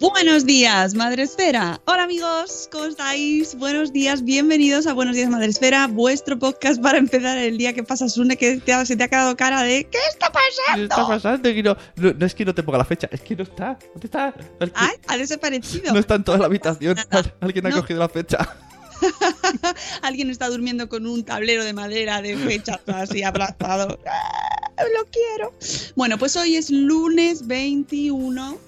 Buenos días, Madre Esfera. Hola amigos, ¿cómo estáis? Buenos días, bienvenidos a Buenos días, Madre Esfera, vuestro podcast para empezar el día que pasa Sune, que te ha- se te ha quedado cara de ¿qué está ¿Qué pasando? está pasando? No, no, no es que no te ponga la fecha, es que no está. ¿Dónde está? Ay, ha desaparecido. no está en toda la habitación. Nada. Alguien ha No. cogido la fecha. Alguien está durmiendo con un tablero de madera de fechas así aplastado. Ah, Lo quiero. Bueno, pues hoy es lunes 21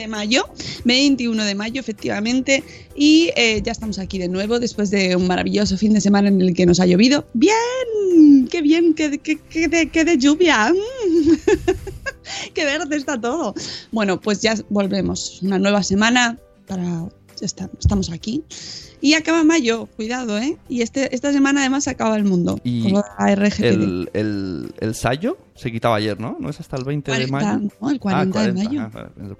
de mayo, 21 de mayo efectivamente, y eh, ya estamos aquí de nuevo después de un maravilloso fin de semana en el que nos ha llovido. ¡Bien! ¡Qué bien! ¡Qué, qué, qué de, qué de lluvia! Mm. ¡Qué verde está todo! Bueno, pues ya volvemos. Una nueva semana para... ya está- estamos aquí. Y acaba mayo, cuidado, ¿eh? Y este, esta semana además acaba el mundo. Y con lo de la RGPD. El, el, el Sayo se quitaba ayer, ¿no? ¿No es hasta el 20 de 40, mayo? ¿no? El 40 ah, de 40. mayo. Ah, vale,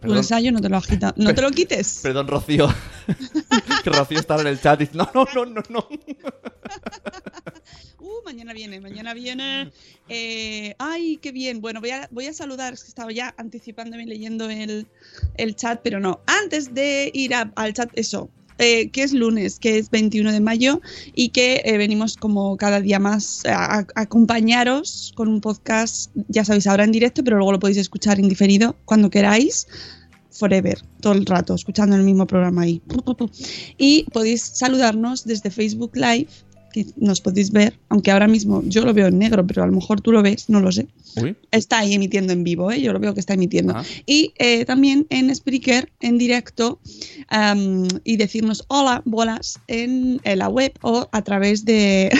perdón. Ensayo no te lo. No te lo quites. perdón, Rocío. que Rocío estaba en el chat y dice, no, no, no, no, no. Uh, mañana viene, mañana viene. Eh, ay, qué bien. Bueno, voy a, voy a saludar, es que estaba ya anticipándome leyendo el, el chat, pero no. Antes de ir a- al chat, eso. Eh, que es lunes, que es 21 de mayo y que eh, venimos como cada día más a, a acompañaros con un podcast, ya sabéis, ahora en directo, pero luego lo podéis escuchar en diferido cuando queráis. Forever, todo el rato, escuchando el mismo programa ahí. Y podéis saludarnos desde Facebook Live, que nos podéis ver, aunque ahora mismo yo lo veo en negro, pero a lo mejor tú lo ves, no lo sé. Uy. Está ahí emitiendo en vivo, ¿eh? yo lo veo que está emitiendo. Ah. Y eh, también en Spreaker, en directo, y decirnos hola, bolas, en, en la web o a través de,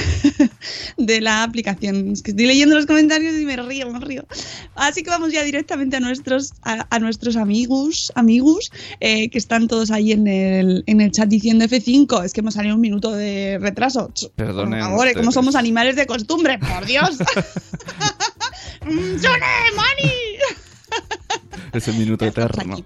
de la aplicación. Es que estoy leyendo los comentarios y me río, me río. Así que vamos ya directamente a nuestros, a, a nuestros amigos, amigos, eh, que están todos ahí en el, en el chat diciendo F5. Es que hemos salido un minuto de retraso. Perdonen Por favor, ¿cómo ustedes. somos animales de costumbre? ¡Por Dios! Mm, ¡Sune, Mani! Ese minuto eterno.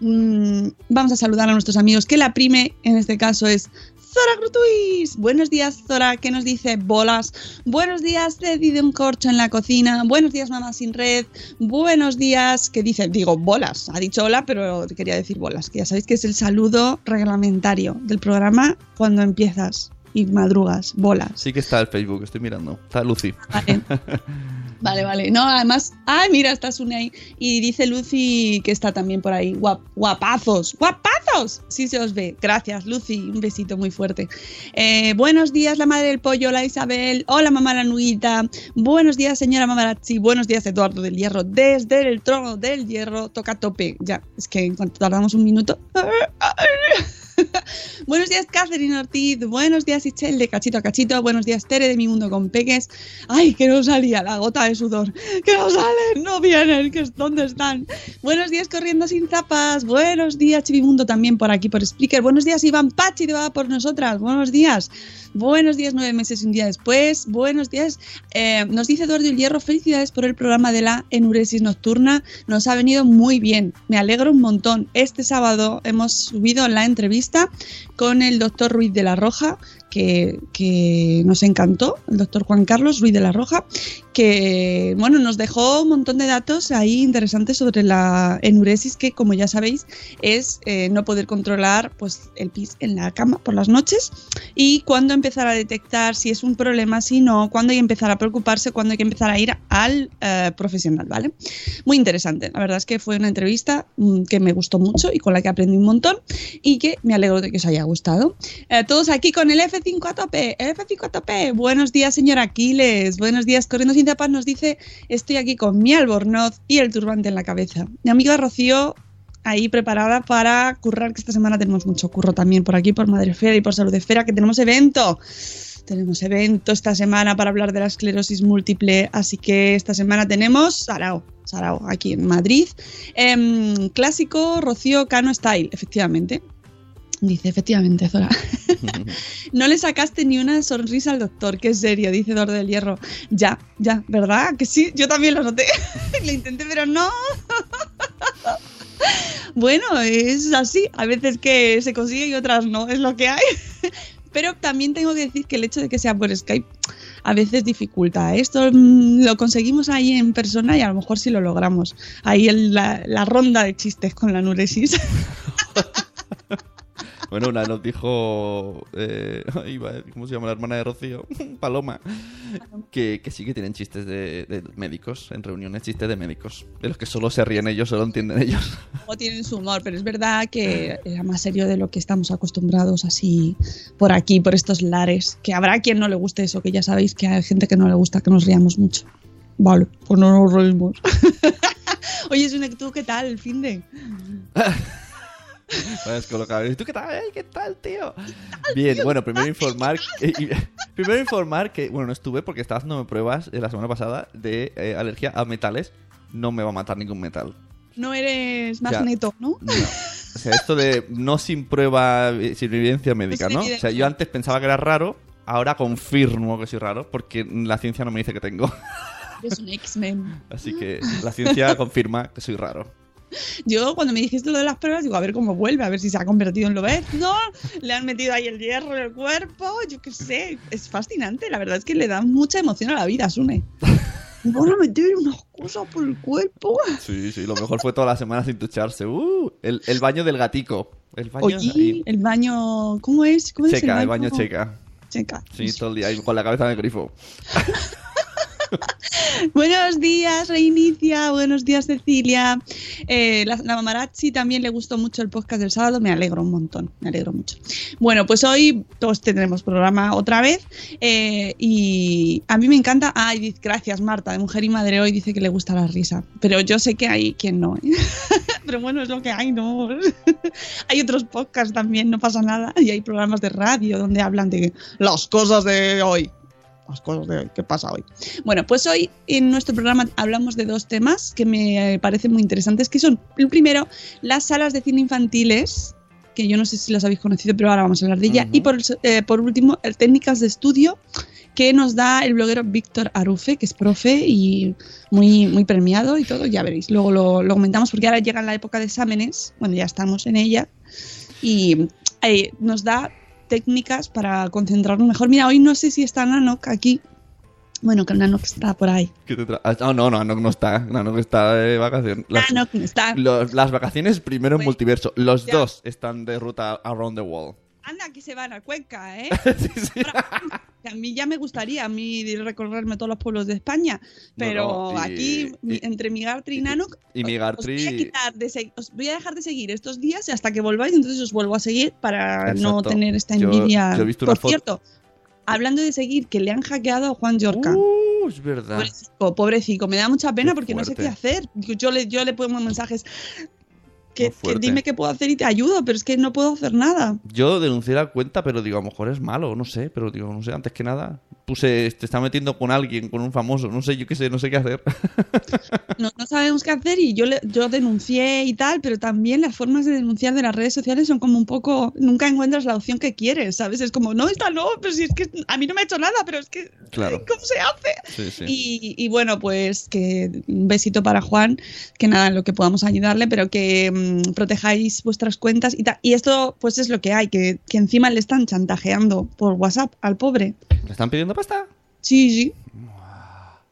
Mm, vamos a saludar a nuestros amigos, que la prime en este caso es Zora Grutuis. Buenos días, Zora, que nos dice bolas. Buenos días, Cedi de un corcho en la cocina. Buenos días, mamá sin red. Buenos días, que dice, digo, bolas. Ha dicho hola, pero quería decir bolas, que ya sabéis que es el saludo reglamentario del programa cuando empiezas y madrugas. Bolas. Sí que está el Facebook, estoy mirando. Está Lucy. Vale. Vale, vale. No, además, ay, mira, está Sune ahí. Y dice Lucy que está también por ahí. Guap- guapazos, guapazos. Sí se os ve. Gracias, Lucy. Un besito muy fuerte. Eh, buenos días, la madre del pollo. Hola, Isabel. Hola, mamá la nuita. Buenos días, señora mamarazzi. Buenos días, Eduardo del Hierro. Desde el trono del hierro, toca tope. Ya, es que en cuanto tardamos un minuto. Buenos días, Catherine Ortiz. Buenos días, Ichel de Cachito a Cachito. Buenos días, Tere de Mi Mundo con Peques. Ay, que no salía la gota de sudor. Que no salen, no vienen. Que, ¿Dónde están? Buenos días, Corriendo Sin Zapas. Buenos días, Chivimundo también por aquí, por Spreaker. Buenos días, Iván Pachi de Va por nosotras. Buenos días. Buenos días, nueve meses y un día después. Buenos días. Eh, nos dice Eduardo Hierro, felicidades por el programa de la enuresis nocturna. Nos ha venido muy bien. Me alegro un montón. Este sábado hemos subido la entrevista con el doctor Ruiz de la Roja, que que, nos encantó, el doctor Juan Carlos Ruiz de la Roja, que bueno, nos dejó un montón de datos ahí interesantes sobre la enuresis, que como ya sabéis, es eh, no poder controlar pues, el pis en la cama por las noches y cuándo empezar a detectar si es un problema, si no, cuándo hay que empezar a preocuparse, cuándo hay que empezar a ir al eh, profesional, ¿vale? Muy interesante. La verdad es que fue una entrevista mm, que me gustó mucho y con la que aprendí un montón y que me alegro de que os haya gustado. Eh, todos aquí con el F5 a tope, el F5 a. Buenos días, señor Aquiles. Buenos días, Corriendo sin tapas nos dice, estoy aquí con mi albornoz y el turbante en la cabeza. Mi amiga Rocío ahí preparada para currar, que esta semana tenemos mucho curro también por aquí, por Madre Esfera y por Salud Esfera, que tenemos evento. Tenemos evento esta semana para hablar de la esclerosis múltiple, así que esta semana tenemos Sarao, Sarao, aquí en Madrid. Em, clásico Rocío Cano Style, efectivamente. Dice, efectivamente, Zora. no le sacaste ni una sonrisa al doctor, qué serio, dice Dor del Hierro. Ya, ya, ¿verdad? Que sí, yo también lo noté. le intenté, pero no. bueno, es así. A veces que se consigue y otras no, es lo que hay. pero también tengo que decir que el hecho de que sea por Skype a veces dificulta. Esto mm, lo conseguimos ahí en persona y a lo mejor sí lo logramos. Ahí en la, la ronda de chistes con la nuresis. Bueno, una nos dijo. eh, ¿Cómo se llama la hermana de Rocío? Paloma. Que, que sí que tienen chistes de, de médicos en reuniones, chistes de médicos. De los que solo se ríen ellos, solo entienden ellos. O tienen su humor, pero es verdad que era más serio de lo que estamos acostumbrados así por aquí, por estos lares. Que habrá quien no le guste eso, que ya sabéis que hay gente que no le gusta que nos riamos mucho. Vale, pues no nos reímos. Oye, Sune, ¿tú qué tal el fin de? ¿Y tú qué tal? ¿Qué tal, tío? Bien, bueno, primero informar. que- y- primero informar que, bueno, no estuve porque estaba haciéndome pruebas eh, la semana pasada de eh, alergia a metales. No me va a matar ningún metal. No eres magneto, ¿no? No. O sea, esto de no sin prueba, eh, sin evidencia médica, ¿no? O sea, yo antes pensaba que era raro, ahora confirmo que soy raro porque la ciencia no me dice que tengo. Eres un X-Men. Así que la ciencia confirma que soy raro. Yo cuando me dijiste lo de las pruebas, digo, a ver cómo vuelve, a ver si se ha convertido en lo ves. No, le han metido ahí el hierro en el cuerpo, yo qué sé. Es fascinante, la verdad es que le da mucha emoción a la vida, Sune. Me van a meter unas cosas por el cuerpo. Sí, sí, lo mejor fue toda la semana sin ducharse. Uh, el, el baño del gatico. El baño Oye, ahí. el baño. ¿Cómo es? ¿Cómo es checa, el baño checa. Checa. Sí, todo el día ahí con la cabeza en el grifo. Buenos días, Reinicia. Buenos días, Cecilia. Eh, la, la Mamarazzi también le gustó mucho el podcast del sábado. Me alegro un montón. Me alegro mucho. Bueno, pues hoy todos tendremos programa otra vez. eh, y a mí me encanta. Ay, gracias, Marta, de Mujer y Madre hoy dice que le gusta la risa. Pero yo sé que hay quien no. ¿eh? Pero bueno, es lo que hay, ¿no? hay otros podcasts también, no pasa nada. Y hay programas de radio donde hablan de las cosas de hoy. Las cosas de hoy. ¿Qué pasa hoy? Bueno, pues hoy en nuestro programa hablamos de dos temas que me parecen muy interesantes, que son, el primero, las salas de cine infantiles, que yo no sé si las habéis conocido, pero ahora vamos a hablar de ella, y por, eh, por último, el técnicas de estudio que nos da el bloguero Víctor Arufe, que es profe y muy, muy premiado y todo, ya veréis, luego lo, lo comentamos porque ahora llega la época de exámenes, bueno, ya estamos en ella, y eh, nos da técnicas para concentrarnos mejor. Mira, hoy no sé si está Nanok aquí. Bueno, que Nanok está por ahí. ¿Qué te tra- Ah, no, no, no, Anok no está. Anok está de vacaciones. Las, Nanok no está. los- las vacaciones primero en multiverso. Los ya. dos están de ruta around the world. Anda, que se van a Cuenca, ¿eh? Sí, sí. Que a mí ya me gustaría a mí recorrerme todos los pueblos de España, pero No, no, y- aquí y- entre Migartri y y Migartri- os voy, a quitar de se- os voy a dejar de seguir estos días hasta que volváis, entonces os vuelvo a seguir para no tener esta envidia. yo he visto una Por cierto, hablando de seguir, que le han hackeado a Juan Yorca. Uh, es verdad. Pobrecito, pobrecito, me da mucha pena Qué porque no sé qué hacer. Yo le, yo le pongo mensajes que, dime qué puedo hacer y te ayudo, pero es que no puedo hacer nada. Yo denuncié la cuenta, pero digo, a lo mejor es malo, no sé, pero digo, no sé, antes que nada. Puse, te está metiendo con alguien, con un famoso, no sé, yo qué sé, no sé qué hacer. no, no sabemos qué hacer y yo, le- yo denuncié y tal, pero también las formas de denunciar de las redes sociales son como un poco, nunca encuentras la opción que quieres, ¿sabes? Es como, no, esta no, pero si es que a mí no me ha hecho nada, pero es que, Claro. ¿cómo se hace? Sí, sí. Y, y bueno, pues que un besito para Juan, que nada, en lo que podamos ayudarle, pero que mm, protejáis vuestras cuentas y, ta- y esto pues es lo que hay, que, que encima le están chantajeando por WhatsApp al pobre. ¿Le están pidiendo pasta? Sí, sí.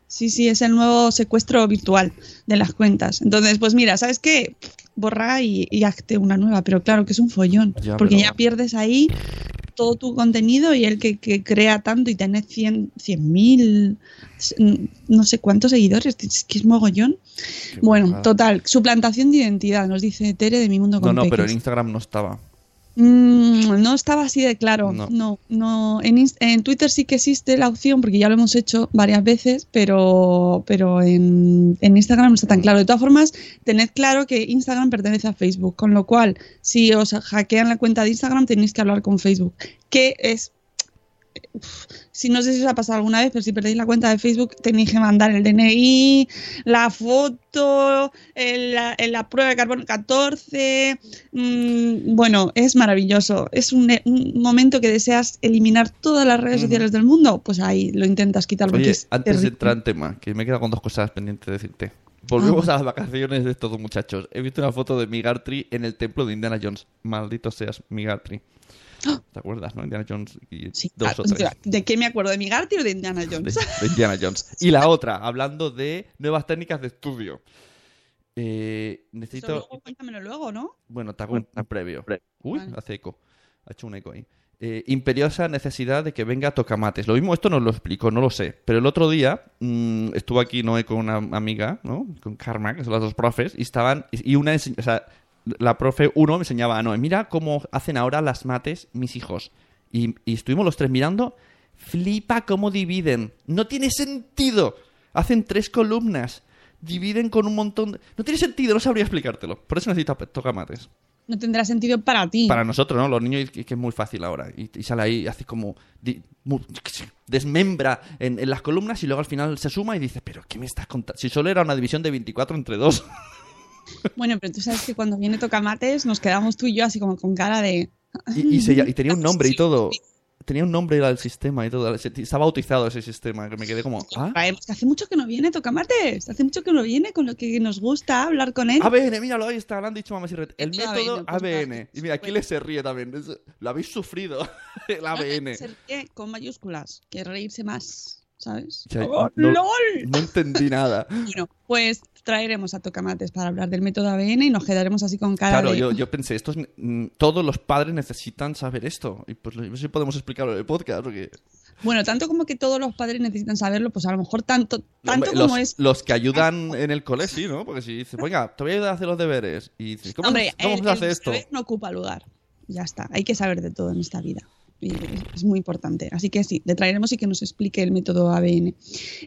Sí, sí, es el nuevo secuestro virtual de las cuentas. Entonces, pues mira, ¿sabes qué? Borra y, y hazte una nueva, pero claro que es un follón, Ya, porque pero- ya pierdes ahí todo tu contenido y el que, que crea tanto y tenés 100 mil, no sé cuántos seguidores, es que es mogollón. Qué Bueno, total, suplantación de identidad, nos dice Tere de Mi Mundo No, con no, pero en. Instagram no estaba. Mm, no estaba así de claro. No. No, no. En, en Twitter sí que existe la opción, porque ya lo hemos hecho varias veces, pero, pero en, en Instagram no está tan claro. De todas formas, tened claro que Instagram pertenece a Facebook, con lo cual, si os hackean la cuenta de Instagram, tenéis que hablar con Facebook, que es. Si no sé si os ha pasado alguna vez, pero si perdéis la cuenta de Facebook, tenéis que mandar el DNI, la foto, el- la, prueba de carbono 14, Mm, bueno, es maravilloso. Es un, un momento que deseas eliminar todas las redes sociales del mundo, pues ahí lo intentas quitar Oye, antes de entrar en tema, que me he quedado con dos cosas pendientes de decirte. Volvemos a las vacaciones de estos muchachos. He visto una foto de Migartri en el templo de Indiana Jones. Maldito seas, Migartri. ¿Te acuerdas, no? Indiana Jones y Sí. dos Ah, o tres. ¿De qué me acuerdo? ¿De Migarty o de Indiana Jones? de Indiana Jones. Y la otra, hablando de nuevas técnicas de estudio. Eh, Eso necesito... luego, cuéntamelo luego, ¿no? Bueno, te hago un un previo. Uy, Vale. hace eco. Ha hecho un eco ahí. Eh, imperiosa necesidad de que venga Tocamates. Lo mismo esto nos lo explico, no lo sé. Pero el otro día mm, estuvo aquí Noé con una amiga, ¿no? Con Karma, que son las dos profes, y estaban. Y una o sea, la profe uno me enseñaba a Noé, mira cómo hacen ahora las mates mis hijos. Y, y estuvimos los tres mirando. Flipa cómo dividen. No tiene sentido. Hacen tres columnas. Dividen con un montón de... No tiene sentido, no sabría explicártelo. Por eso necesito tocamates. No tendrá sentido para ti. Para nosotros, ¿no? Los niños, que, que es muy fácil ahora. Y, y sale ahí y hace como. di- mu- desmembra en, en las columnas y luego al final se suma y dice: ¿Pero qué me estás contando? Si solo era una división de 24 entre dos. Bueno, pero tú sabes que cuando viene Tocamates nos quedamos tú y yo así como con cara de... Y, y se- y tenía un nombre y todo. Tenía un nombre el sistema y todo. Estaba bautizado ese sistema. Que me quedé como. ¿Ah? Traemos, que hace mucho que no viene Tocamates, hace mucho que no viene con lo que nos gusta hablar con él. ABN, míralo, ahí está, lo han dicho mamá y El Método ABN, pues. Y mira, aquí le se ríe también. Lo habéis sufrido. El ABN. Se ríe con mayúsculas, que reírse más, ¿sabes? O sea, ¡Oh, no- ¡Lol! No entendí nada. Bueno, pues traeremos a Tocamates para hablar del método ABN y nos quedaremos así con cara Claro, de... yo, yo pensé, estos, mm, todos los padres necesitan saber esto. Y pues no sé si podemos explicarlo en el podcast. Porque Bueno, tanto como que todos los padres necesitan saberlo, pues a lo mejor tanto, tanto como los, es... los que ayudan en el cole, sí, ¿no? Porque si dices, venga, te voy a ayudar a hacer los deberes. Y dices, ¿cómo, Hombre, cómo el- se hace el esto? no ocupa lugar. Ya está, hay que saber de todo en esta vida. Es, muy importante. Así que sí, le traeremos y que nos explique el método ABN.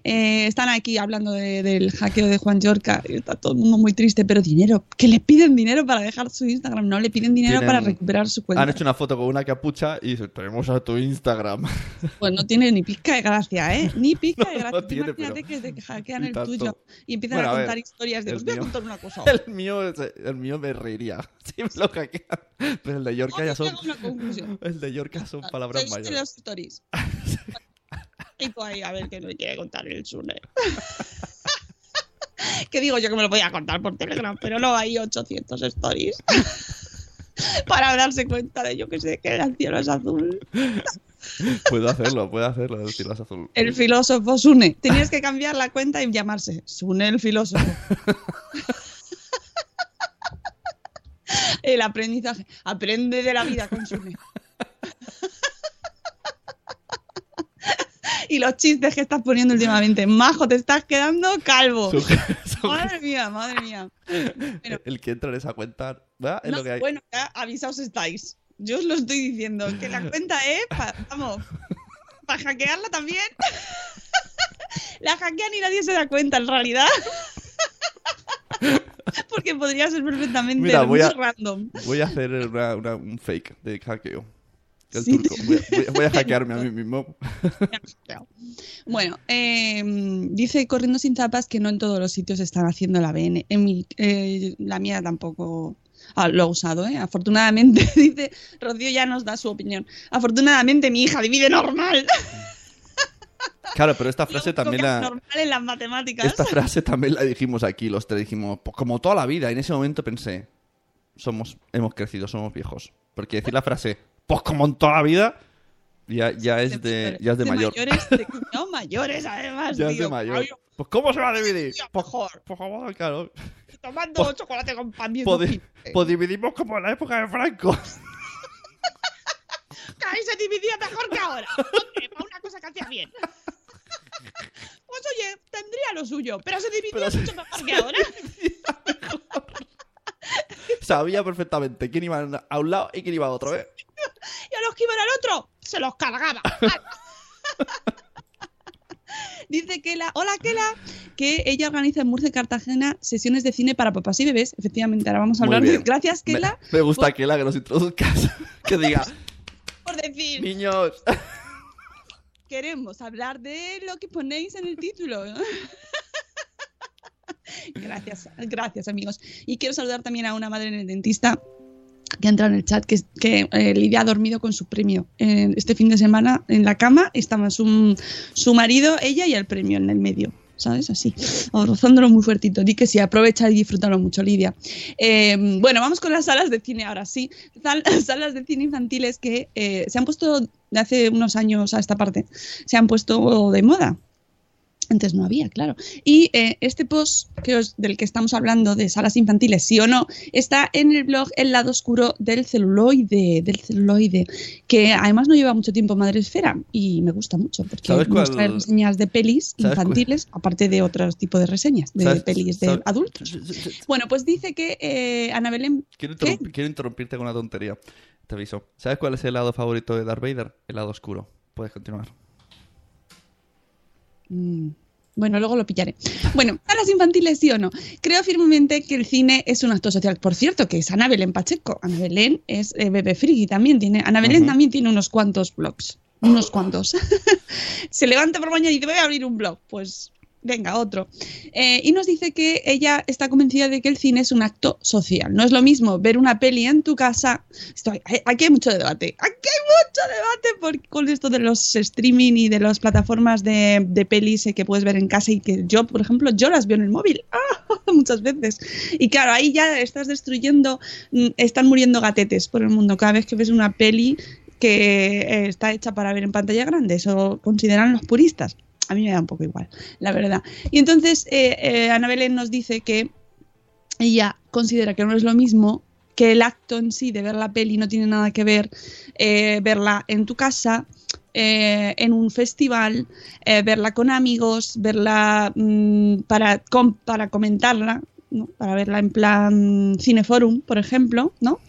Eh, están aquí hablando de- del hackeo de Juan Yorca. Está todo el mundo muy triste, pero dinero. Que le piden dinero para dejar su Instagram. No le piden dinero Tienen- para recuperar su cuenta. Han hecho una foto con una capucha y dicen, tenemos a tu Instagram. Pues no tiene ni pizca de gracia, ¿eh? Ni pizca de No, gracia. no tiene, Imagínate pero- que te hackean el tanto. tuyo y empiezan Bueno, a a ver, contar historias de el os voy a mío- contar una cosa. El mío, el mío me reiría. Si me lo hackean. Pero el de Yorka ya son... una conclusión. El de Yorka son palabras ¿Seguiste mayores. los stories? y tú ahí, a ver qué me quiere contar el Sune. que digo yo que me lo voy a contar por Telegram, pero no hay 800 stories. Para darse cuenta de yo que sé que el cielo es azul. Puedo hacerlo, puedo hacerlo, el cielo es azul. El filósofo Sune. Tenías que cambiar la cuenta y llamarse Sune el filósofo. el aprendizaje. Aprende de la vida con Sune. y los chistes que estás poniendo últimamente. Majo, te estás quedando calvo. Madre mía, madre mía. Bueno, el que entra en esa cuenta, ¿verdad? Es no, lo que hay. bueno, ya avisaos estáis. Yo os lo estoy diciendo, que la cuenta es, pa- vamos, para hackearla también. la hackean y nadie se da cuenta en realidad. Porque podría ser perfectamente Mira, voy muy a- random. Voy a hacer una- una- un fake de hackeo. El Sí. turco. Voy a, voy hackearme a mí mismo. Bueno, eh, dice corriendo sin zapas que no en todos los sitios están haciendo la BN. En mi, eh, la mía tampoco ah, lo ha usado, ¿eh? Afortunadamente, dice Rocío ya nos da su opinión. Afortunadamente mi hija divide normal. Claro, pero esta frase también la... normal en las matemáticas. Esta frase también la dijimos aquí, los tres dijimos, pues como toda la vida. Y en ese momento pensé, somos, hemos crecido, somos viejos. Porque decir la frase, pues como en toda la vida, ya, ya es de, ya es de mayor. Mayores, de- no, mayores además. Ya es de mayor. Ay, Pues ¿cómo se va a dividir? Pues, mejor. por favor, claro. Tomando Pues- chocolate con pan viendo Pues, pues dividimos como en la época de Franco. Ahí se dividía mejor que ahora. Hombre, para una cosa que hacía bien. Pues oye, tendría lo suyo, pero se dividía Pero se- mucho mejor que ahora. Sabía perfectamente quién iba a un lado y quién iba a otro, ¿eh? Y a los que iban al otro, se los cargaba. Dice Kela, hola Kela, que ella organiza en Murcia y Cartagena sesiones de cine para papás y bebés. Efectivamente, ahora vamos a hablar de. Gracias, Kela, me gusta por- que la que nos introduzcas. que diga, por decir. niños. queremos hablar de lo que ponéis en el título. gracias, gracias amigos. Y quiero saludar también a una madre en el dentista que ha entrado en el chat, que, que eh, Lidia ha dormido con su premio. Eh, este fin de semana en la cama estaba su, su marido, ella y el premio en el medio. ¿Sabes? Así, rozándolo muy fuertito. Di que sí, aprovecha y disfrútalo mucho, Lidia. Eh, bueno, vamos con las salas de cine ahora sí. Sal- salas de cine infantiles que se han puesto de hace unos años a esta parte, se han puesto de moda. Antes no había, claro. Y eh, este post que os- del que estamos hablando, de salas infantiles, sí o no, está en el blog El lado oscuro del celuloide, del celuloide, que además no lleva mucho tiempo Madre Esfera y me gusta mucho porque ¿Sabes nos trae reseñas de pelis ¿Sabes cuál- infantiles, aparte de otros tipos de reseñas, de ¿Sabes- pelis de sabes- adultos. Bueno, pues dice que eh, Ana Belén quiero interrumpirte con una tontería. Te aviso. ¿Sabes cuál es el lado favorito de Darth Vader? El lado oscuro. Puedes continuar. Mm, Bueno, luego lo pillaré. Bueno, salas infantiles sí o no. Creo firmemente que el cine es un acto social. Por cierto, que es Ana Belén Pacheco. Ana Belén es eh, Bebe Friki también tiene. Ana Belén también tiene unos cuantos blogs. Unos cuantos. Se levanta por mañana y dice, voy a abrir un blog. Pues venga, otro. Eh, y nos dice que ella está convencida de que el cine es un acto social. No es lo mismo ver una peli en tu casa. Aquí hay mucho debate. Aquí hay mucho debate por- con esto de los streaming y de las plataformas de, de pelis que puedes ver en casa y que yo, por ejemplo, yo las veo en el móvil muchas veces. Y claro, ahí ya estás destruyendo, mm, están muriendo gatetes por el mundo cada vez que ves una peli que eh, está hecha para ver en pantalla grande. Eso consideran los puristas. A mí me da un poco igual, la verdad. Y entonces eh, eh, Ana Belén nos dice que ella considera que no es lo mismo que el acto en sí de ver la peli no tiene nada que ver eh, verla en tu casa, eh, en un festival, eh, verla con amigos, verla mm, para, para comentarla, para verla en plan cineforum, por ejemplo, ¿no?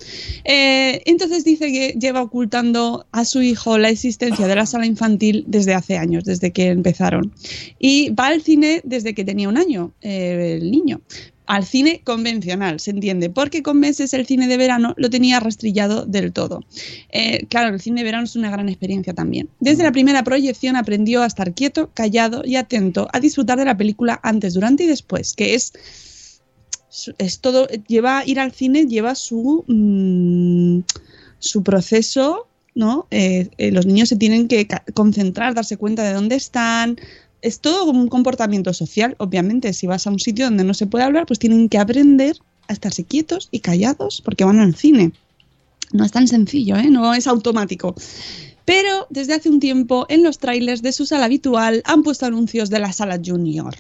Eh, entonces dice que lleva ocultando a su hijo la existencia de la sala infantil desde hace años, desde que empezaron. Y va al cine desde que tenía un año, eh, el niño. Al cine convencional, se entiende, porque con meses el cine de verano lo tenía rastrillado del todo. Eh, claro, el cine de verano es una gran experiencia también. Desde la primera proyección aprendió a estar quieto, callado y atento, a disfrutar de la película antes, durante y después, que es es todo, lleva ir al cine, lleva su, mm, su proceso, ¿no? Eh, eh, los niños se tienen que concentrar, darse cuenta de dónde están. Es todo un comportamiento social, obviamente. Si vas a un sitio donde no se puede hablar, pues tienen que aprender a estarse quietos y callados porque van al cine. No es tan sencillo, ¿eh? No es automático. Pero desde hace un tiempo en los trailers de su sala habitual han puesto anuncios de la sala junior.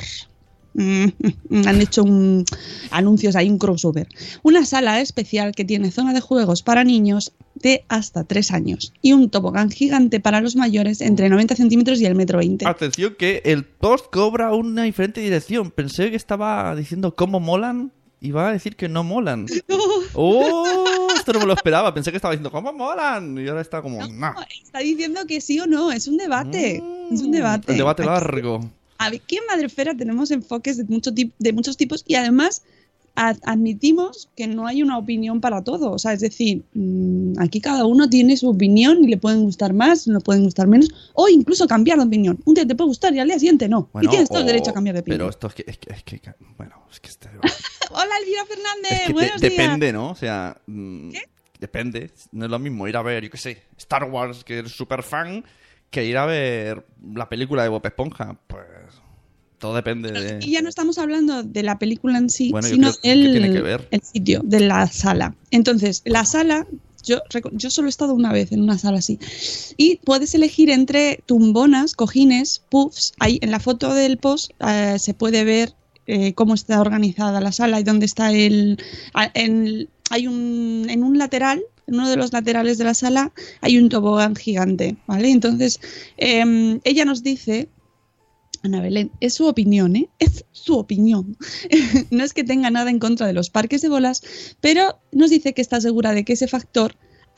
Mm, han hecho un, anuncios ahí, un crossover. Una sala especial que tiene zona de juegos para niños de hasta 3 años y un tobogán gigante para los mayores entre 90 centímetros y el metro 20. Atención que el post cobra una diferente dirección. Pensé que estaba diciendo cómo molan y va a decir que no molan. ¡Oh! Esto no me lo esperaba. Pensé que estaba diciendo cómo molan y ahora está como... "Nah". Está diciendo que sí o no, es un debate. Mm, Es un debate. El debate largo. Aquí en Madrefera tenemos enfoques de, mucho de muchos tipos y además admitimos que no hay una opinión para todo. O sea, es decir, mm, aquí cada uno tiene su opinión y le pueden gustar más, le pueden gustar menos, o incluso cambiar de opinión. Un día te puede gustar y al día siguiente no. Bueno, y tienes todo el derecho a cambiar de opinión. Pero esto es que, es que, es que- bueno, es que este- Hola, Elvira Fernández. es que buenos días. depende, ¿no? O sea, mm, depende. No es lo mismo ir a ver, yo qué sé, Star Wars, que eres súper fan, que ir a ver la película de Bob Esponja. Pues todo depende de... Y ya no estamos hablando de la película en sí, Bueno, sino el, tiene que ver. el sitio, de la sala. Entonces, la sala, yo, yo solo he estado una vez en una sala así. Y puedes elegir entre tumbonas, cojines, puffs. Ahí en la foto del post eh, se puede ver eh, cómo está organizada la sala y dónde está el. en- hay un, en un lateral. En uno de los laterales de la sala hay un tobogán gigante, ¿vale? Entonces, em, ella nos dice Ana Belén, es su opinión, ¿eh? Es su opinión. no es que tenga nada en contra de los parques de bolas, pero nos dice que está segura de que ese factor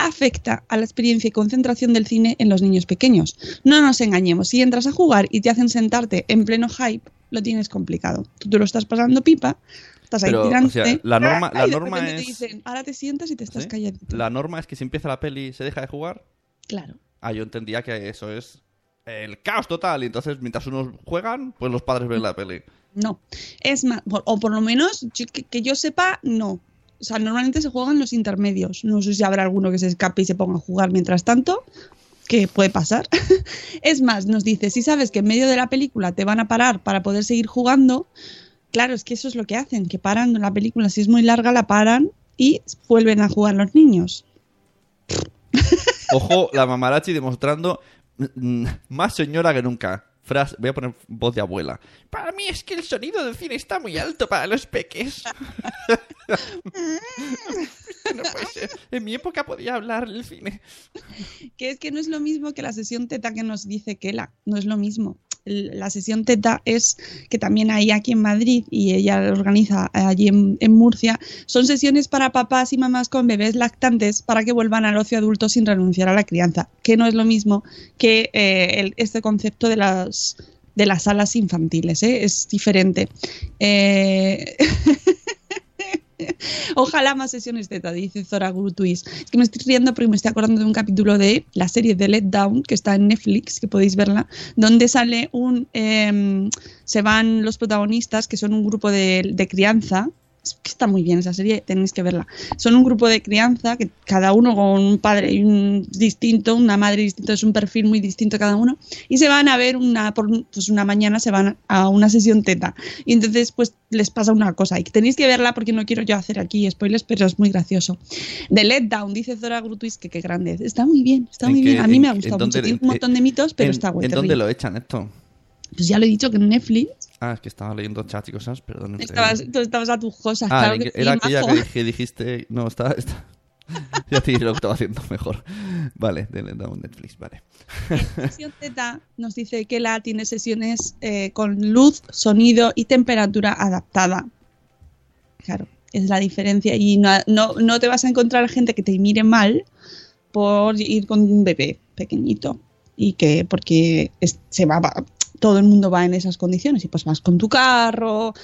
afecta a la experiencia y concentración del cine en los niños pequeños. No nos engañemos, si entras a jugar y te hacen sentarte en pleno hype, lo tienes complicado. Tú te lo estás pasando pipa, estás ahí Pero, o tirándote. sea, la norma- la repente te es- dicen, ahora te sientas y te estás. La norma es que si empieza la peli y se deja de jugar, Claro. ah, yo entendía que eso es el caos total. Y entonces, mientras unos juegan, pues los padres ven la peli. No. Es más, o por lo menos que yo sepa, no. O sea, normalmente se juegan los intermedios. No sé si habrá alguno que se escape y se ponga a jugar mientras tanto, que puede pasar. es más, nos dice, si sabes que en medio de la película te van a parar para poder seguir jugando, claro, es que eso es lo que hacen, que paran la película, si es muy larga, la paran y vuelven a jugar los niños. Ojo, la mamarachi demostrando mm, más señora que nunca. Voy a poner voz de abuela. Para mí es que el sonido del cine está muy alto para los peques. En mi época podía hablar el cine. Que es que no es lo mismo que la sesión teta que nos dice Kela, no es lo mismo. La sesión teta es que también hay aquí en Madrid y ella organiza allí en, Murcia. Son sesiones para papás y mamás con bebés lactantes para que vuelvan al ocio adulto sin renunciar a la crianza, que no es lo mismo que eh, el- este concepto de las de las salas infantiles, ¿eh? es diferente. Eh, Ojalá más sesiones teta, dice Zora Grutuis. Es que me estoy riendo porque me estoy acordando de un capítulo de la serie de Let Down, que está en Netflix, que podéis verla, donde sale un... em, se van los protagonistas, que son un grupo de crianza. Es que está muy bien esa serie, tenéis que verla. Son un grupo de crianza, que cada uno con un padre y un distinto, una madre distinta, es un perfil muy distinto cada uno, y se van a ver una, por, pues una mañana, se van a una sesión teta. Y entonces, pues les pasa una cosa, y tenéis que verla porque no quiero yo hacer aquí spoilers, pero es muy gracioso. The Let Down, dice Zora Grutuis, que qué grande es. Está muy bien, está ¿En muy qué- bien. A mí en- me ha gustado dónde- mucho. Tiene en- un montón de mitos, pero ¿En, está guay. ¿en dónde lo echan esto? Pues ya lo he dicho que en Netflix Ah, es que estaba leyendo chat y cosas, perdón. estabas, tú estabas a tus cosas. Ah, claro que era sí, aquella que, que dijiste. No, está. está... ya te diré lo que estaba haciendo mejor. Vale, down Netflix, vale. En sesión Z nos dice que la tiene sesiones eh, con luz, sonido y temperatura adaptada. Claro, es la diferencia. Y no, no, no te vas a encontrar gente que te mire mal por ir con un bebé pequeñito. Y que porque es- se va, va- todo el mundo va en esas condiciones y pues vas con tu carro.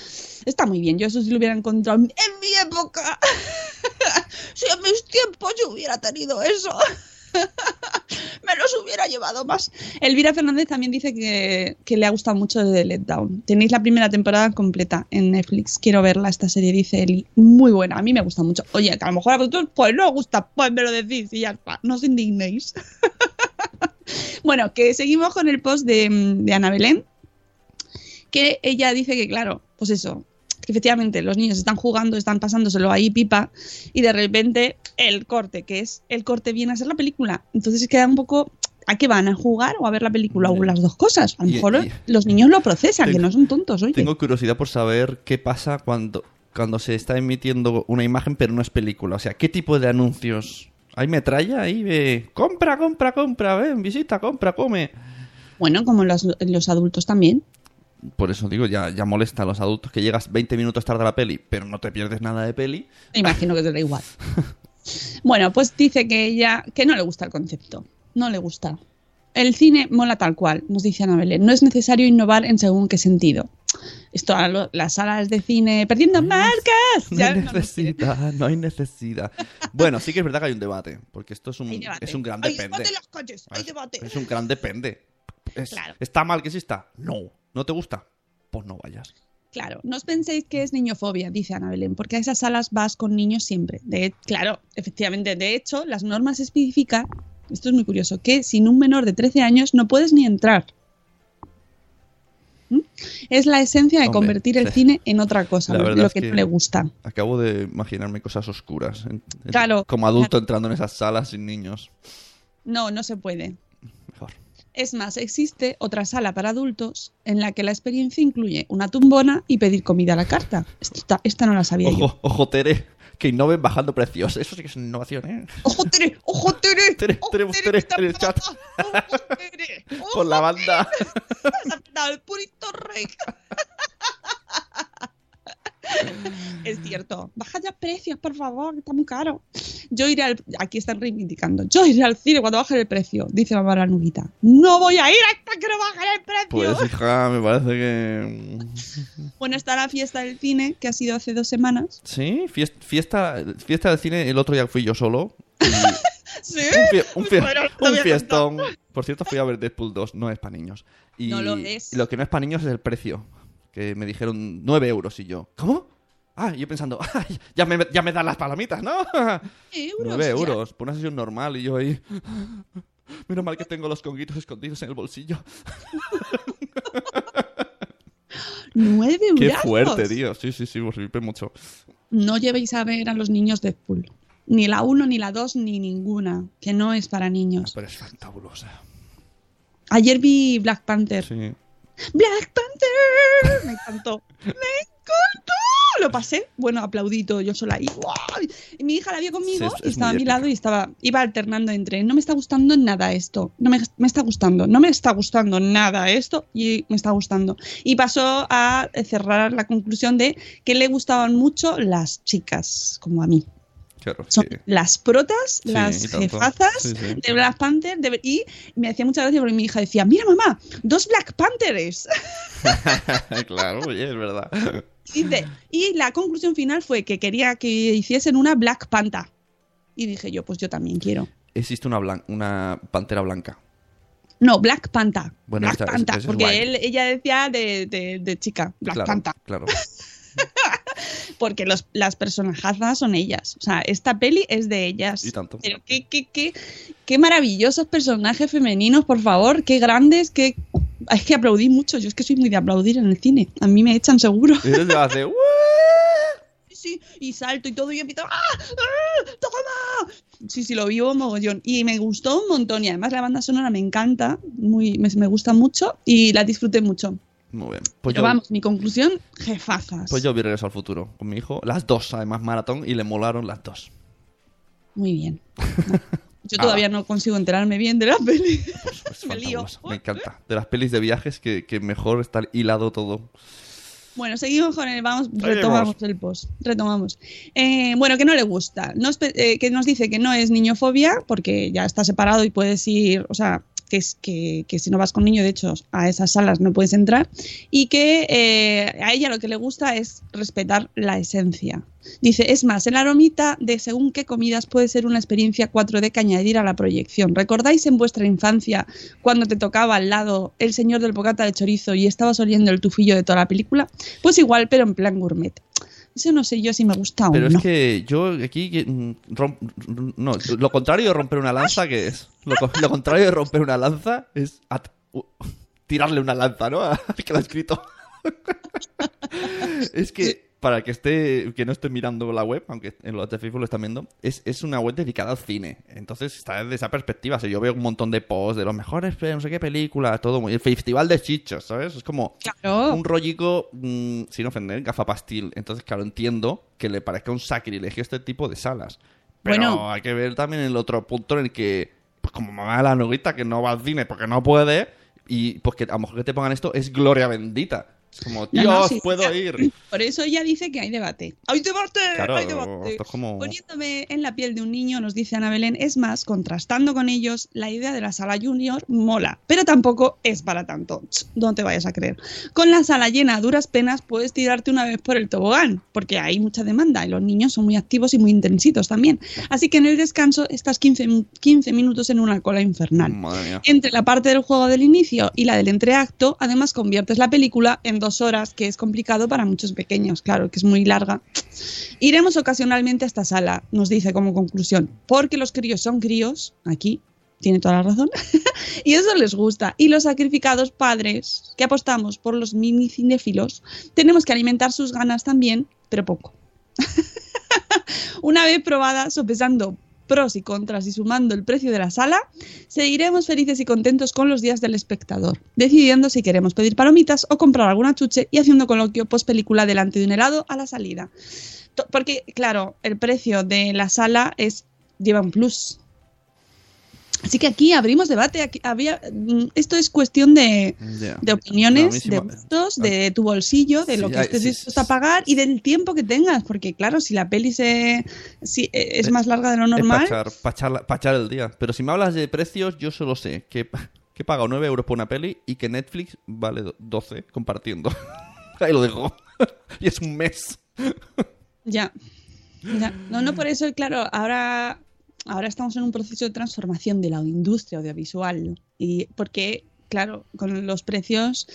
Está muy bien. Yo eso sí lo hubiera encontrado en mi época. si en mis tiempos yo hubiera tenido eso. me los hubiera llevado más. Elvira Fernández también dice que, que le ha gustado mucho de Let Down. Tenéis la primera temporada completa en Netflix. Quiero verla, esta serie, dice Eli. Muy buena, a mí me gusta mucho. Oye, que a lo mejor a vosotros pues no os gusta, pues me lo decís y ya. No os indignéis. bueno, que seguimos con el post de, de Ana Belén. Que ella dice que, claro, pues eso, que efectivamente los niños están jugando, están pasándoselo ahí pipa y de repente el corte, que es el corte viene a ser la película. Entonces queda un poco ¿a qué van? ¿A jugar o a ver la película? O las dos cosas. A lo mejor y- los niños lo procesan, que no son tontos, oye. Tengo curiosidad por saber qué pasa cuando, cuando se está emitiendo una imagen pero no es película. O sea, ¿qué tipo de anuncios? ¿Hay metralla ahí de compra, compra, compra, ven, visita, compra, come? Bueno, como los, los adultos también. Por eso digo, ya, ya molesta a los adultos que llegas 20 minutos tarde a la peli, pero no te pierdes nada de peli. Me imagino que te da igual. Bueno, pues dice que ella, que no le gusta el concepto. No le gusta. El cine mola tal cual, nos dice Ana Belén. No es necesario innovar en según qué sentido. Esto, a lo- las salas de cine perdiendo marcas. No Ya hay no nos necesidad, no hay necesidad. Bueno, sí que es verdad que hay un debate, porque esto es un, Hay es un gran Hay depende. las calles, hay Es- debate. Es un gran depende. Es- Claro. ¿Está mal que exista? No. ¿No te gusta? Pues no vayas. Claro, no os penséis que es niñofobia, dice Ana Belén, porque a esas salas vas con niños siempre. De, claro, efectivamente, de hecho, las normas especifican, esto es muy curioso, que sin un menor de 13 años no puedes ni entrar. ¿Mm? Es la esencia de Hombre, convertir el sí. cine en otra cosa, lo, es que, le gusta. Acabo de imaginarme cosas oscuras. en- en- Claro, Como adulto claro. entrando en esas salas sin niños. No, no se puede. Mejor. Es más, existe otra sala para adultos en la que la experiencia incluye una tumbona y pedir comida a la carta. Esta, esta no la sabía yo. Ojo, ojo, Tere, que innoven bajando precios. Eso sí que es innovación, ¿eh? ¡Ojo, Tere! ¡Ojo, Tere! Tere, ¡Ojo, tenemos Tere, Tere que te en el chat. ¡Ojo, Tere! ¡Ojo, Por la banda. Tere! ¡Has apretado el purito rey! Es cierto. Baja ya precios, por favor, está muy caro. Yo iré al... Aquí están reivindicando. Yo iré al cine cuando bajen el precio, dice mamá la nubita. No voy a ir hasta que no bajen el precio. Pues hija, me parece que... Bueno, está la fiesta del cine, que ha sido hace dos semanas. Sí, fies- fiesta, fiesta del cine, el otro día fui yo solo. y Sí. un, fie- un fie- Bueno, no te un voy a fiestón. Por cierto, fui a ver Deadpool 2, no es para niños. Y No lo es. lo que no es para niños es el precio. Que me dijeron 9 euros y yo. ¿Cómo? Ah, yo pensando, "Ay, ya me, ya me dan las palomitas, ¿no? Euros, 9 ya. euros, por una sesión normal y yo ahí... Menos mal que tengo los conguitos escondidos en el bolsillo. Nueve euros. Qué fuerte, tío. Sí, sí, sí, os flipé mucho. No llevéis a ver a los niños Deadpool. Ni la 1, ni la 2, ni ninguna. Que no es para niños. Pero es fantabulosa. Ayer vi Black Panther. Sí. ¡Black Panther! Me encantó. ¡Me encantó! Lo pasé. Bueno, aplaudito yo sola. Y mi hija la vio conmigo Sí, y es estaba a mi lado y estaba, iba alternando entre no me está gustando nada esto, no me, me está gustando, no me está gustando nada esto y me está gustando. Y pasó a cerrar la conclusión de que le gustaban mucho las chicas, como a mí. Claro, Son sí. las protas, Sí, las jefazas Sí, sí. de Black Panther. de- y me hacía mucha gracia porque mi hija decía, mira mamá, dos Black Panthers. claro, oye, es verdad. Dice, y la conclusión final fue que quería que hiciesen una Black Panther. Y dije yo, pues yo también quiero. Existe una, blan- una pantera blanca. No, Black Panther. Bueno, Black esa- Panther, esa es porque guay. él, ella decía de, de- de chica, Black claro, Panther. claro. Porque los, las personajazas son ellas. O sea, esta peli es de ellas. Y tanto. Pero qué, qué, qué, qué maravillosos personajes femeninos, por favor. Qué grandes, qué... Es que aplaudí mucho. Yo es que soy muy de aplaudir en el cine. A mí me echan seguro. Y hace. Sí, y salto y todo y empiezo ¡Ah! ¡Ah! ¡Toma! Sí, sí, lo vivo mogollón. Y me gustó un montón. Y además la banda sonora me encanta. Muy, me, me gusta mucho y la disfruté mucho. Muy bien. Pues Pero yo, vamos, mi conclusión, jefazas. pues yo vi Regreso al Futuro con mi hijo. Las dos, además, maratón. Y le molaron las dos. Muy bien. Yo Ah. todavía no consigo enterarme bien de la peli. Es Me lío. fabuloso, Me encanta. De las pelis de viajes que, que mejor está hilado todo. Bueno, seguimos con el, vamos, Seguimos. retomamos el post, retomamos. Eh, bueno, que no le gusta, nos eh, que nos dice que no es niñofobia, porque ya está separado y puedes ir, o sea, que, es, que, que si no vas con niño, de hecho, a esas salas no puedes entrar, y que eh, a ella lo que le gusta es respetar la esencia. Dice, es más, el aromita de según qué comidas puede ser una experiencia 4D que añadir a la proyección. ¿Recordáis en vuestra infancia cuando te tocaba al lado el señor del bocata de chorizo y estabas oliendo el tufillo de toda la película? Pues igual, pero en plan gourmet. Eso no sé yo si me gusta o Pero no. es que yo aquí. que, mm, no, lo contrario de romper una lanza, ¿qué es? Lo, co- lo contrario de romper una lanza es at- tirarle una lanza, ¿no? Al que lo ha escrito. es que. Para el que esté, que no esté mirando la web, aunque en los de Facebook lo están viendo, es, es una web dedicada al cine. Entonces está desde esa perspectiva. O sea, yo veo un montón de posts de los mejores, no sé qué películas, todo muy. El festival de chichos, ¿sabes? Es como Claro. un rollico, mm, sin ofender, gafapastil. Entonces, claro, entiendo que le parezca un sacrilegio este tipo de salas. Pero Bueno. hay que ver también el otro punto en el que, pues como mamá de la noguita que no va al cine porque no puede, y pues que a lo mejor que te pongan esto es gloria bendita. Es como, Dios, no, sí, puedo ya. ir. Por eso ella dice que hay debate. ¡Hay debate! Claro, ¡Hay debate! como... Poniéndome en la piel de un niño, nos dice Ana Belén, es más, contrastando con ellos, la idea de la sala junior mola, pero tampoco es para tanto. No te vayas a creer. Con la sala llena a duras penas puedes tirarte una vez por el tobogán, porque hay mucha demanda y los niños son muy activos y muy intensitos también. Así que en el descanso estás 15, mi- 15 minutos en una cola infernal. Madre mía. Entre la parte del juego del inicio y la del entreacto, además conviertes la película en dos horas, que es complicado para muchos pequeños, claro, que es muy larga. Iremos ocasionalmente a esta sala, nos dice como conclusión, porque los críos son críos, aquí tiene toda la razón, y eso les gusta. Y los sacrificados padres que apostamos por los mini cinéfilos, tenemos que alimentar sus ganas también, pero poco. Una vez probada, sopesando pros y contras y sumando el precio de la sala, seguiremos felices y contentos con los días del espectador, decidiendo si queremos pedir palomitas o comprar alguna chuche y haciendo coloquio post película delante de un helado a la salida. Porque, claro, el precio de la sala es lleva un plus. Así que aquí abrimos debate. Aquí había, mm, esto es cuestión de, opiniones, de gustos, de tu bolsillo, de Sí, lo que estés sí, dispuesto a pagar y del tiempo que tengas. Porque, claro, si la peli se, si, eh, es más larga de lo normal, Es para echar, pa' echar- pa' echar el día. Pero si me hablas de precios, yo solo sé que, que he pagado 9 euros por una peli y que Netflix vale do- 12 compartiendo. Ahí lo dejo. y es un mes. Ya. Ya. No, no por eso, claro, ahora, ahora estamos en un proceso de transformación de la industria audiovisual. Y porque, claro, con los precios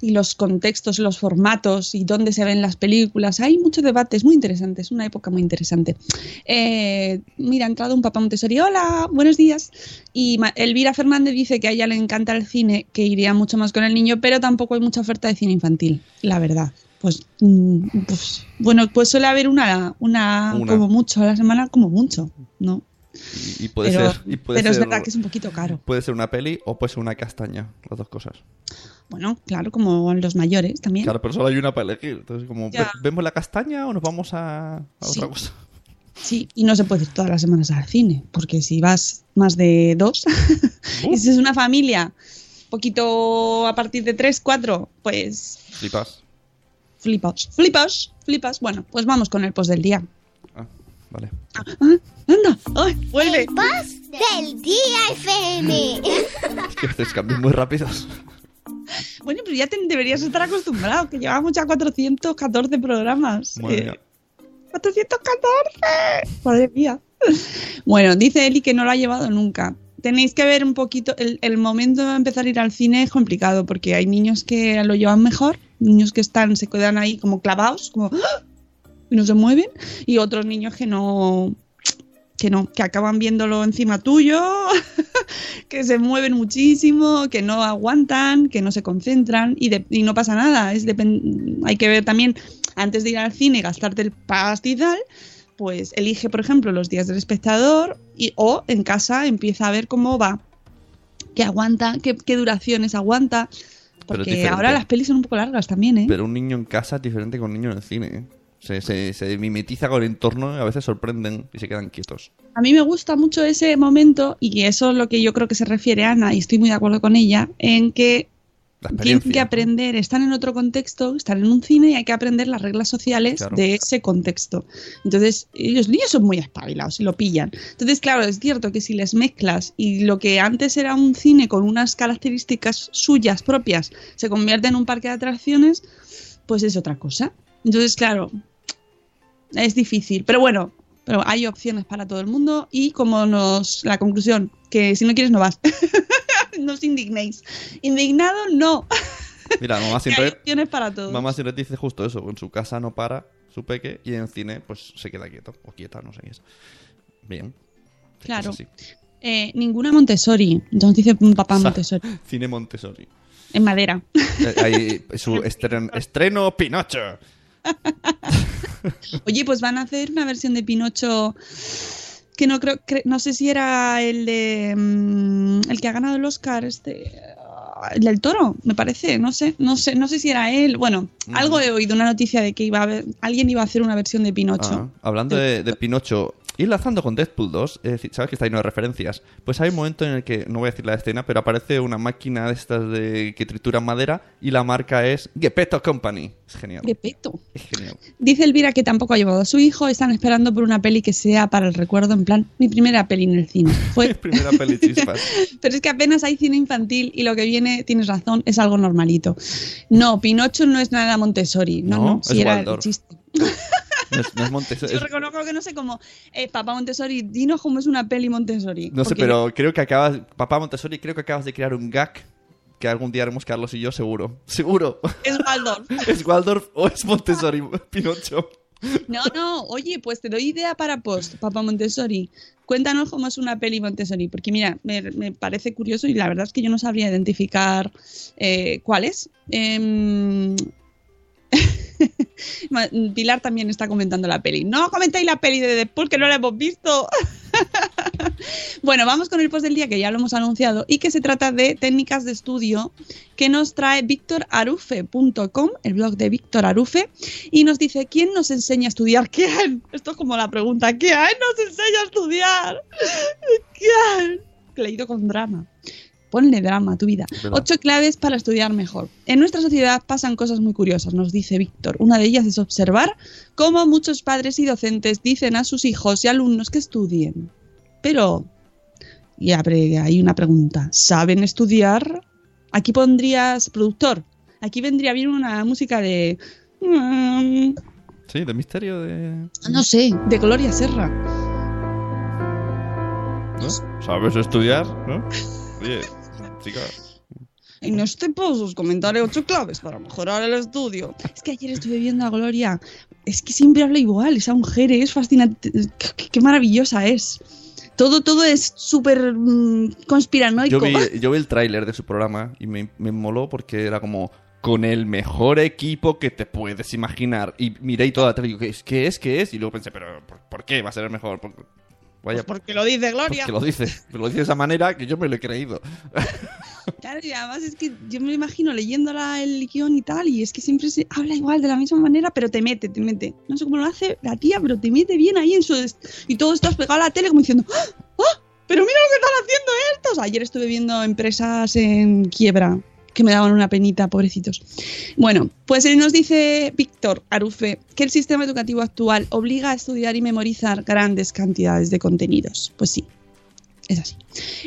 y los contextos, los formatos y dónde se ven las películas, hay mucho debate, es muy interesante, es una época muy interesante. Eh, mira, ha entrado un papá Montessori, hola, buenos días. Y Elvira Fernández dice que a ella le encanta el cine, que iría mucho más con el niño, pero tampoco hay mucha oferta de cine infantil, la verdad. Pues, mm, pues, bueno, pues suele haber una, una, Una. como mucho a la semana, como mucho, ¿no? Y, y puede pero ser. Y puede pero es verdad que es un poquito caro. Puede ser una peli o puede ser una castaña. Las dos cosas. Bueno, claro, como los mayores también. Claro, pero solo hay una para elegir. Entonces, como, Ya. ¿ve- ¿vemos la castaña o nos vamos a, a Sí. otra cosa? Sí, y no se puede ir todas las semanas al cine, porque si vas más de dos, y si es una familia, poquito a partir de tres, cuatro, pues Flipas. flipas, flipas, flipas. Bueno, pues vamos con el post del día. Ah, vale. Ah, ¡Anda! ¡Ay, vuelve! El post del día FM. Es que haces cambios muy rápidos. Bueno, pero ya te deberías estar acostumbrado, que llevamos ya 414 programas. Madre Eh, mía. 414. Madre mía. Bueno, dice Eli que no lo ha llevado nunca. Tenéis que ver un poquito, el, el momento de empezar a ir al cine es complicado porque hay niños que lo llevan mejor, niños que están, se quedan ahí como clavados, como ¡ah! y no se mueven, y otros niños que no, que no, que acaban viéndolo encima tuyo, que se mueven muchísimo, que no aguantan, que no se concentran y, de- y no pasa nada. Es hay que ver también, antes de ir al cine, gastarte el pastizal, pues elige, por ejemplo, los días del espectador y, o en casa empieza a ver cómo va, qué aguanta, qué, qué duraciones aguanta. Porque ahora las pelis son un poco largas también, ¿eh? Pero un niño en casa es diferente con un niño en el cine. ¿eh? Se, se, se mimetiza con el entorno y a veces sorprenden y se quedan quietos. A mí me gusta mucho ese momento y eso es lo que yo creo que se refiere Ana y estoy muy de acuerdo con ella en que tienen que aprender, están en otro contexto, están en un cine y hay que aprender las reglas sociales Claro. de ese contexto. Entonces, los niños son muy espabilados y lo pillan. Entonces, claro, es cierto que si les mezclas y lo que antes era un cine con unas características suyas propias se convierte en un parque de atracciones, pues es otra cosa. Entonces, claro, es difícil. Pero bueno, pero hay opciones para todo el mundo y como nos la conclusión, que si no quieres no vas. no os indignéis. Indignado no. Mira, mamá Que hay siempre, opciones para todos. mamá siempre dice justo eso. En su casa no para su peque y en el cine pues se queda quieto. O quieta, no sé qué es. Bien. Claro. Es. Eh, ninguna Montessori. Nos dice papá Montessori. Cine Montessori. En madera. Eh, Ahí, su estreno Pinocho. Oye, pues van a hacer una versión de Pinocho que no creo, cre- no sé si era el de mm, el que ha ganado el Oscar, este ah, el del toro, me parece, no sé, no sé, no sé si era él. Bueno, Mm. algo he oído, una noticia de que iba a haber, alguien iba a hacer una versión de Pinocho. Ah, hablando de, de Pinocho, Y enlazando con Deadpool 2, es decir, sabes que está lleno de referencias. Pues hay un momento en el que, no voy a decir la escena, pero aparece una máquina de estas de que trituran madera y la marca es Gepetto Company. Es genial. Gepetto. Es genial. Dice Elvira que tampoco ha llevado a su hijo, están esperando por una peli que sea para el recuerdo, en plan, mi primera peli en el cine. Fue Primera peli chispas. Pero es que apenas hay cine infantil y lo que viene, tienes razón, es algo normalito. No, Pinocho no es nada Montessori. No, No, no, es si era el chiste. No es, no es Montessori. Yo reconozco que no sé cómo. Eh, papá Montessori, dinos cómo es una peli Montessori. no sé, pero creo que acabas. Papá Montessori, creo que acabas de crear un gag que algún día haremos Carlos y yo, seguro. Seguro. Es Waldorf. ¿Es Waldorf o es Montessori Pinocho? No, no, oye, pues te doy idea para post, papá Montessori. Cuéntanos cómo es una peli Montessori, porque mira, me, me parece curioso y la verdad es que yo no sabría identificar eh, cuál es. Ma- Pilar también está comentando la peli. No comentéis la peli de Deadpool que no la hemos visto. bueno, vamos con el post del día que ya lo hemos anunciado y que se trata de técnicas de estudio que nos trae victorarufe.com, el blog de Víctor Arufe, y nos dice, ¿quién nos enseña a estudiar? ¿Quién? Esto es como la pregunta, ¿quién nos enseña a estudiar? ¿Quién? Leído con drama. Ponle drama a tu vida. Ocho claves para estudiar mejor. En nuestra sociedad pasan cosas muy curiosas, nos dice Víctor. Una de ellas es observar cómo muchos padres y docentes dicen a sus hijos y alumnos que estudien. Pero, y abre ahí una pregunta, ¿saben estudiar? Aquí pondrías productor. Aquí vendría bien una música de... Sí, de misterio de. no sé, de Gloria Serra. ¿No? ¿Sabes estudiar? ¿No? Oye, chica. En este post os comentaré ocho claves para mejorar el estudio. Es que ayer estuve viendo a Gloria. Es que siempre habla igual. Esa mujer es fascinante. Qué, qué maravillosa es. Todo, todo es súper mm, conspiranoico. Yo vi, yo vi el tráiler de su programa y me, me moló porque era como con el mejor equipo que te puedes imaginar. Y miré y toda la tele y digo, ¿qué es? ¿Qué es? ¿Qué es? Y luego pensé, ¿pero por, por qué va a ser el mejor? Por- vaya, Pues porque lo dice Gloria. porque lo dice. Lo dice de esa manera que yo me lo he creído. Claro, y además es que yo me imagino leyéndola el guion y tal, y es que siempre se habla igual de la misma manera, pero te mete, te mete. No sé cómo lo hace la tía, pero te mete bien ahí en su. Y todo estás pegado a la tele como diciendo, ¡Ah! ¡Ah! Pero mira lo que están haciendo estos. Ayer estuve viendo empresas en quiebra que me daban una penita, pobrecitos. Bueno, pues él nos dice Víctor Arufe que el sistema educativo actual obliga a estudiar y memorizar grandes cantidades de contenidos. Pues sí, es así.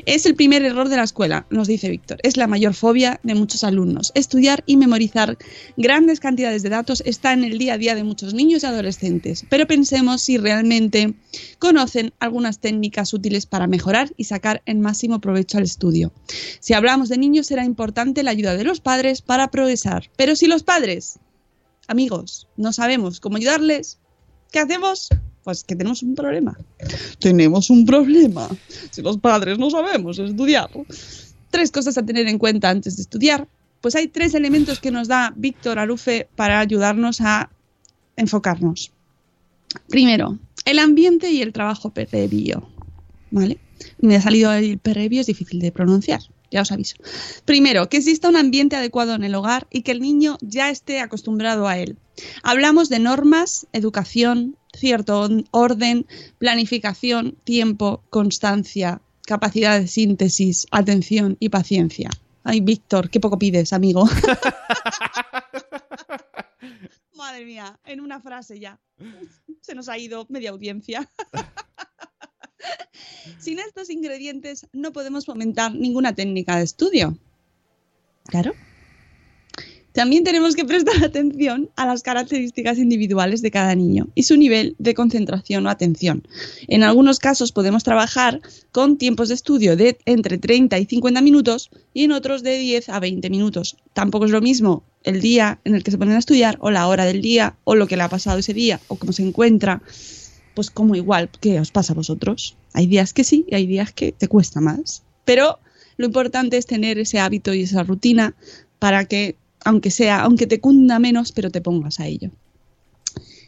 Es el primer error de la escuela, nos dice Víctor. Es la mayor fobia de muchos alumnos. Estudiar y memorizar grandes cantidades de datos está en el día a día de muchos niños y adolescentes. Pero pensemos si realmente conocen algunas técnicas útiles para mejorar y sacar el máximo provecho al estudio. Si hablamos de niños será importante la ayuda de los padres para progresar. Pero si los padres, amigos, no sabemos cómo ayudarles, ¿qué hacemos? Pues que tenemos un problema. Tenemos un problema. Si los padres no sabemos estudiar. Tres cosas a tener en cuenta antes de estudiar. Pues hay tres elementos que nos da Víctor Arufe para ayudarnos a enfocarnos. Primero, el ambiente y el trabajo previo. ¿Vale? Me ha salido el previo, es difícil de pronunciar. Ya os aviso. Primero, que exista un ambiente adecuado en el hogar y que el niño ya esté acostumbrado a él. Hablamos de normas, educación, cierto orden, planificación, tiempo, constancia, capacidad de síntesis, atención y paciencia. Ay, Víctor, qué poco pides, amigo. Madre mía, en una frase ya. Se nos ha ido media audiencia. Sin estos ingredientes no podemos fomentar ninguna técnica de estudio. Claro. También tenemos que prestar atención a las características individuales de cada niño y su nivel de concentración o atención. En algunos casos podemos trabajar con tiempos de estudio de entre 30 y 50 minutos y en otros de 10 a 20 minutos. Tampoco es lo mismo el día en el que se ponen a estudiar o la hora del día o lo que le ha pasado ese día o cómo se encuentra. Pues como igual que os pasa a vosotros. Hay días que sí y hay días que te cuesta más. Pero lo importante es tener ese hábito y esa rutina para que, aunque sea, aunque te cunda menos, pero te pongas a ello.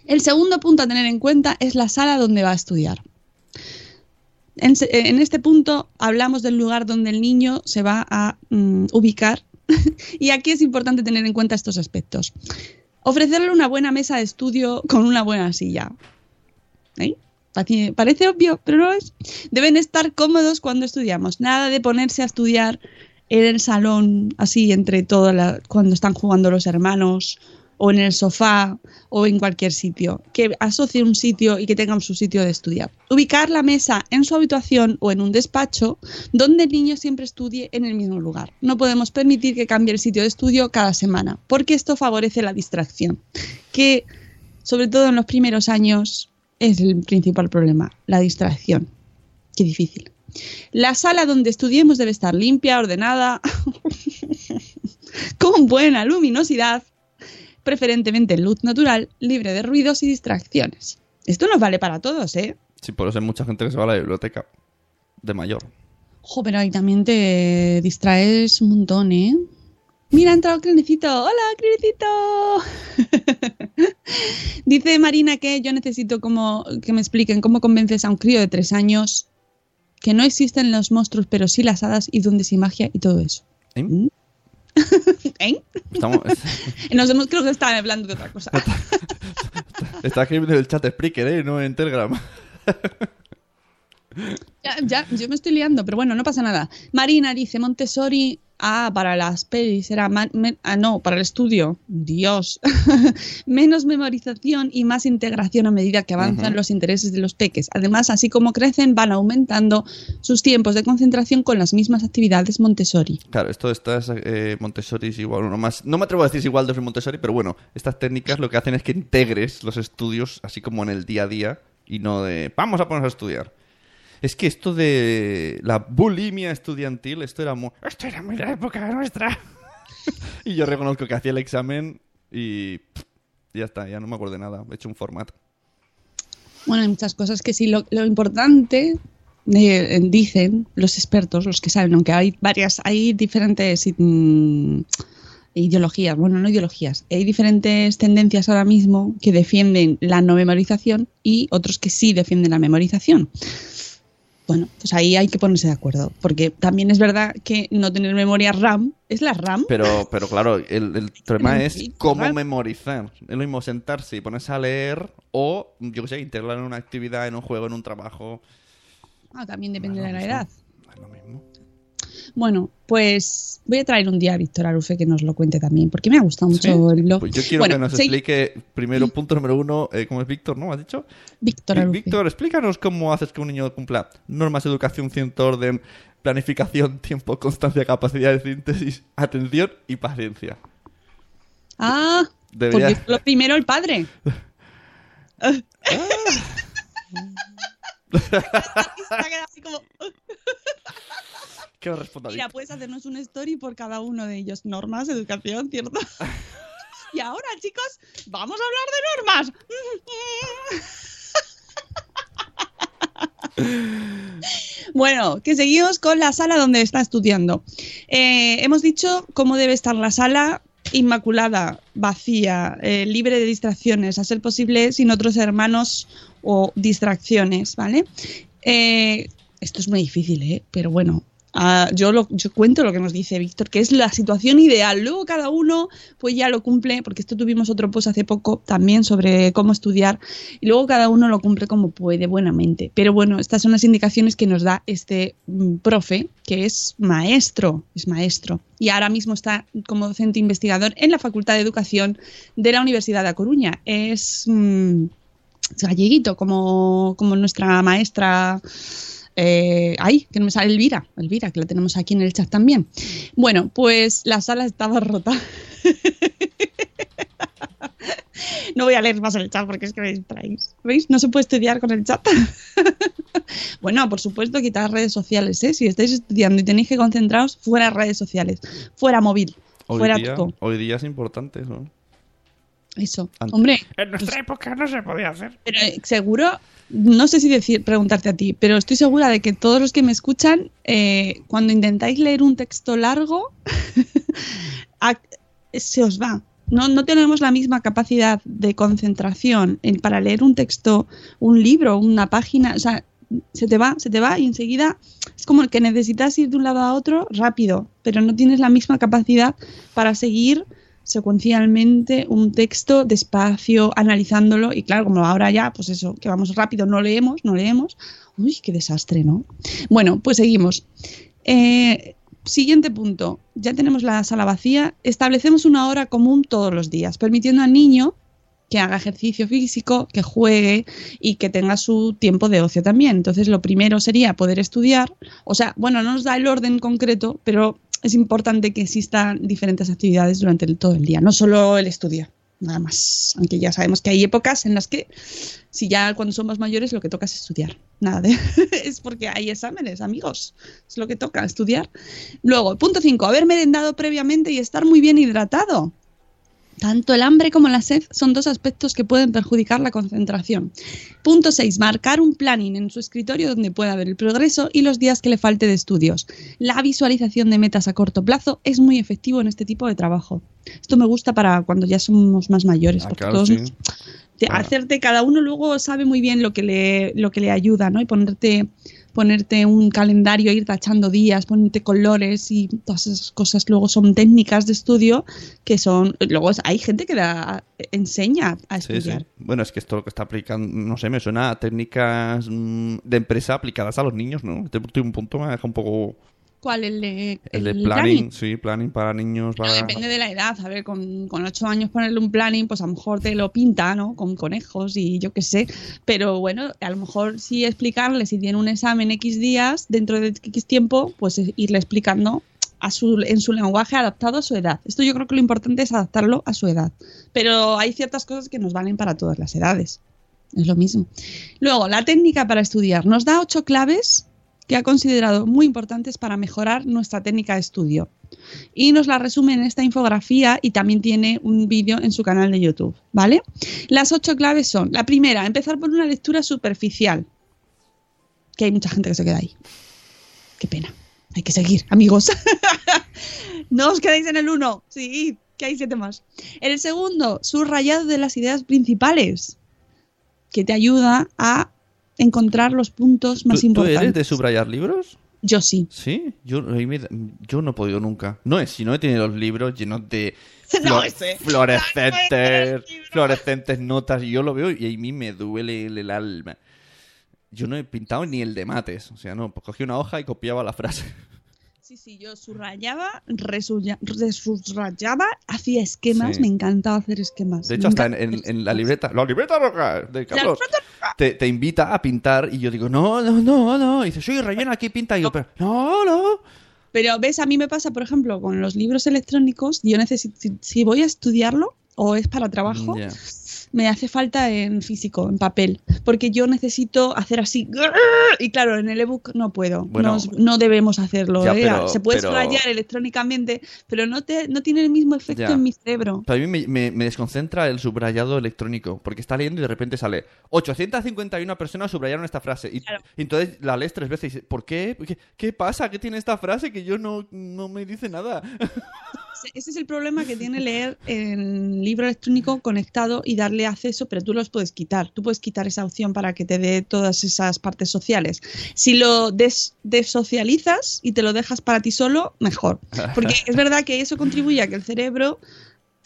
El segundo punto a tener en cuenta es la sala donde va a estudiar. En, este punto hablamos del lugar donde el niño se va a mm, ubicar y aquí es importante tener en cuenta estos aspectos. Ofrecerle una buena mesa de estudio con una buena silla. ¿Eh? Parece obvio, pero no es. Deben estar cómodos cuando estudiamos. Nada de ponerse a estudiar en el salón, así entre todas cuando están jugando los hermanos, o en el sofá, o en cualquier sitio. Que asocie un sitio y que tengan su sitio de estudiar. Ubicar la mesa en su habitación o en un despacho donde el niño siempre estudie en el mismo lugar. No podemos permitir que cambie el sitio de estudio cada semana, porque esto favorece la distracción. Que sobre todo en los primeros años, es el principal problema, la distracción. Qué difícil. La sala donde estudiemos debe estar limpia, ordenada, con buena luminosidad, preferentemente en luz natural, libre de ruidos y distracciones. Esto nos vale para todos, ¿eh? Sí, por eso hay mucha gente que se va a la biblioteca de mayor. Jo, pero ahí también te distraes un montón, ¿eh? Mira, ha entrado Crenecito. ¡Hola, Crenecito! Dice Marina que yo necesito como que me expliquen cómo convences a un crío de tres años que no existen los monstruos, pero sí las hadas y duendes y magia y todo eso. ¿Eh? ¿Mm? ¿Eh? Estamos, Nos hemos, creo que estaban hablando de otra cosa. está escribiendo en el chat Spreaker, ¿eh? No en Telegram. Ya, ya, yo me estoy liando, pero bueno, no pasa nada. Marina dice Montessori. Ah, para las pelis era. me- ah, no, para el estudio. Dios. Menos memorización y más integración a medida que avanzan los intereses de los peques. Además, así como crecen, van aumentando sus tiempos de concentración con las mismas actividades Montessori. Claro, esto de estas eh, Montessori es igual, uno más. No me atrevo a decir igual de Montessori, pero bueno, estas técnicas lo que hacen es que integres los estudios así como en el día a día y no de vamos a ponernos a estudiar. Es que esto de la bulimia estudiantil, esto era muy, esto era muy de la época nuestra. y yo reconozco que hacía el examen y ya está, ya no me acuerdo de nada. He hecho un formato. Bueno, hay muchas cosas que sí. Lo, lo importante, eh, dicen los expertos, los que saben, aunque hay varias, hay diferentes mm, ideologías, bueno, no ideologías, hay diferentes tendencias ahora mismo que defienden la no memorización y otros que sí defienden la memorización. Bueno, pues ahí hay que ponerse de acuerdo, porque también es verdad que no tener memoria RAM es la RAM. Pero, pero claro, el, el problema Pero es cómo memorizar. Es lo mismo sentarse y ponerse a leer o, yo qué sé, integrarlo en una actividad, en un juego, en un trabajo. Ah, también depende No de la edad. Es lo mismo. Bueno, pues voy a traer un día a Víctor Arufe que nos lo cuente también, porque me ha gustado mucho el blog. Pues yo quiero Bueno, que nos sí, explique, primero, punto número uno, eh, ¿cómo es Víctor, no? ¿Has dicho? Víctor Arufe. Víctor, explícanos cómo haces que un niño cumpla normas, educación, cierto orden, planificación, tiempo, constancia, capacidad de síntesis, atención y paciencia. Ah, Debería- porque lo primero el padre. Quedado así como, ¿Qué os respondo a Mira, puedes hacernos una story por cada uno de ellos. Normas, educación, ¿cierto? y ahora, chicos, vamos a hablar de normas. Bueno, que seguimos con la sala donde está estudiando. Eh, hemos dicho cómo debe estar la sala inmaculada, vacía, eh, libre de distracciones, a ser posible sin otros hermanos o distracciones, ¿vale? Eh, esto es muy difícil, ¿eh? Pero bueno, yo, lo, yo cuento lo que nos dice Víctor, que es la situación ideal. Luego cada uno pues ya lo cumple, porque esto tuvimos otro post hace poco también sobre cómo estudiar, y luego cada uno lo cumple como puede, buenamente. Pero bueno, estas son las indicaciones que nos da este mm, profe, que es maestro, es maestro, y ahora mismo está como docente investigador en la Facultad de Educación de la Universidad de A Coruña. Es... mm, galleguito, como, como nuestra maestra. Eh, ay, que no me sale Elvira, Elvira, que la tenemos aquí en el chat también. Bueno, pues la sala estaba rota. No voy a leer más el chat porque es que me distraéis. ¿Veis? No se puede estudiar con el chat. bueno, por supuesto, quitar redes sociales, ¿eh? Si estáis estudiando y tenéis que concentraros, fuera redes sociales, fuera móvil, Hoy fuera día, todo. hoy día es importante eso. Eso. Antes. Hombre, En nuestra época no se podía hacer. Pero eh, seguro, no sé si decir, preguntarte a ti, pero estoy segura de que todos los que me escuchan, eh, cuando intentáis leer un texto largo, se os va. No, no tenemos la misma capacidad de concentración en- para leer un texto, un libro, una página. O sea, se te va, se te va y enseguida es como que necesitas ir de un lado a otro rápido, pero no tienes la misma capacidad para seguir secuencialmente un texto despacio, analizándolo y claro, como ahora ya, pues eso, que vamos rápido, no leemos, no leemos. Uy, qué desastre, ¿no? Bueno, pues seguimos. Eh, siguiente punto. Ya tenemos la sala vacía. Establecemos una hora común todos los días, permitiendo al niño que haga ejercicio físico, que juegue y que tenga su tiempo de ocio también. Entonces, lo primero sería poder estudiar. O sea, bueno, no nos da el orden concreto, pero es importante que existan diferentes actividades durante todo el día, no solo el estudio, nada más. Aunque ya sabemos que hay épocas en las que, si ya cuando somos mayores, lo que toca es estudiar. Nada de. es porque hay exámenes, amigos. Es lo que toca, estudiar. Luego, punto 5, haber merendado previamente y estar muy bien hidratado. Tanto el hambre como la sed son dos aspectos que pueden perjudicar la concentración. Punto 6. Marcar un planning en su escritorio donde pueda ver el progreso y los días que le falte de estudios. La visualización de metas a corto plazo es muy efectivo en este tipo de trabajo. Esto me gusta para cuando ya somos más mayores, Ah, porque claro, todos sí. nos- te- Claro. hacerte cada uno luego sabe muy bien lo que le lo que le ayuda, ¿no? Y ponerte ponerte un calendario, ir tachando días, ponerte colores y todas esas cosas luego son técnicas de estudio que son luego hay gente que la enseña a Sí, sí. estudiar. Bueno, es que esto lo que está aplicando, no sé, me suena a técnicas mm, de empresa aplicadas a los niños, ¿no? Este último punto me deja un poco... ¿Cuál el de, El de planning, sí, planning para niños. No, Para... depende de la edad. A ver, con, con ocho años ponerle un planning, pues a lo mejor te lo pinta, ¿no? Con conejos y yo qué sé. Pero bueno, a lo mejor sí explicarle si tiene un examen X días, dentro de X tiempo, pues es irle explicando a su, en su lenguaje adaptado a su edad. Esto yo creo que lo importante es adaptarlo a su edad. Pero hay ciertas cosas que nos valen para todas las edades. Es lo mismo. Luego, la técnica para estudiar. Nos da ocho claves que ha considerado muy importantes para mejorar nuestra técnica de estudio y nos la resume en esta infografía y también tiene un vídeo en su canal de YouTube, ¿vale? Las ocho claves son, la primera, empezar por una lectura superficial, que hay mucha gente que se queda ahí. Qué pena. Hay que seguir, amigos. no os quedéis en el uno, sí, que hay siete más. En el segundo, subrayado de las ideas principales, que te ayuda a encontrar los puntos más ¿Tú, tú importantes. eres de subrayar libros? Yo sí. Sí, yo, yo no he podido nunca. No es, si no he tenido los libros llenos de No, flor- ese. fluorescentes, fluorescentes notas, y yo lo veo y a mí me duele el, el alma. Yo no he pintado ni el de mates, o sea, no, pues cogí una hoja y copiaba la frase. Sí, sí, yo subrayaba, resubrayaba, hacía esquemas, Sí. me encantaba hacer esquemas. De hecho, hasta en, la libreta, la libreta roja de Carlos, roja. te, te invita a pintar y yo digo, no, no, no, no. Y dice, soy rellena aquí, pinta. Y yo, pero, no, no. Pero ves, a mí me pasa, por ejemplo, con los libros electrónicos, yo necesito, si, si voy a estudiarlo o es para trabajo, Ya. Me hace falta en físico, en papel, porque yo necesito hacer así. Y claro, en el ebook no puedo, Bueno. no, no debemos hacerlo. Ya, ¿eh? pero- Se puede pero- subrayar electrónicamente, pero no, te, no tiene el mismo efecto Ya. en mi cerebro. Pero a mí me, me- me desconcentra el subrayado electrónico, porque está leyendo y de repente sale 851 personas subrayaron esta frase. Y, Claro. y entonces la lees tres veces y dices, ¿por qué? ¿Qué, qué pasa? ¿Qué tiene esta frase que yo no, no me dice nada? Ese- es el problema que tiene leer en libro electrónico conectado y darle acceso, pero tú los puedes quitar. Tú puedes quitar esa opción para que te dé todas esas partes sociales. Si lo des- desocializas y te lo dejas para ti solo, mejor. Porque es verdad que eso contribuye a que el cerebro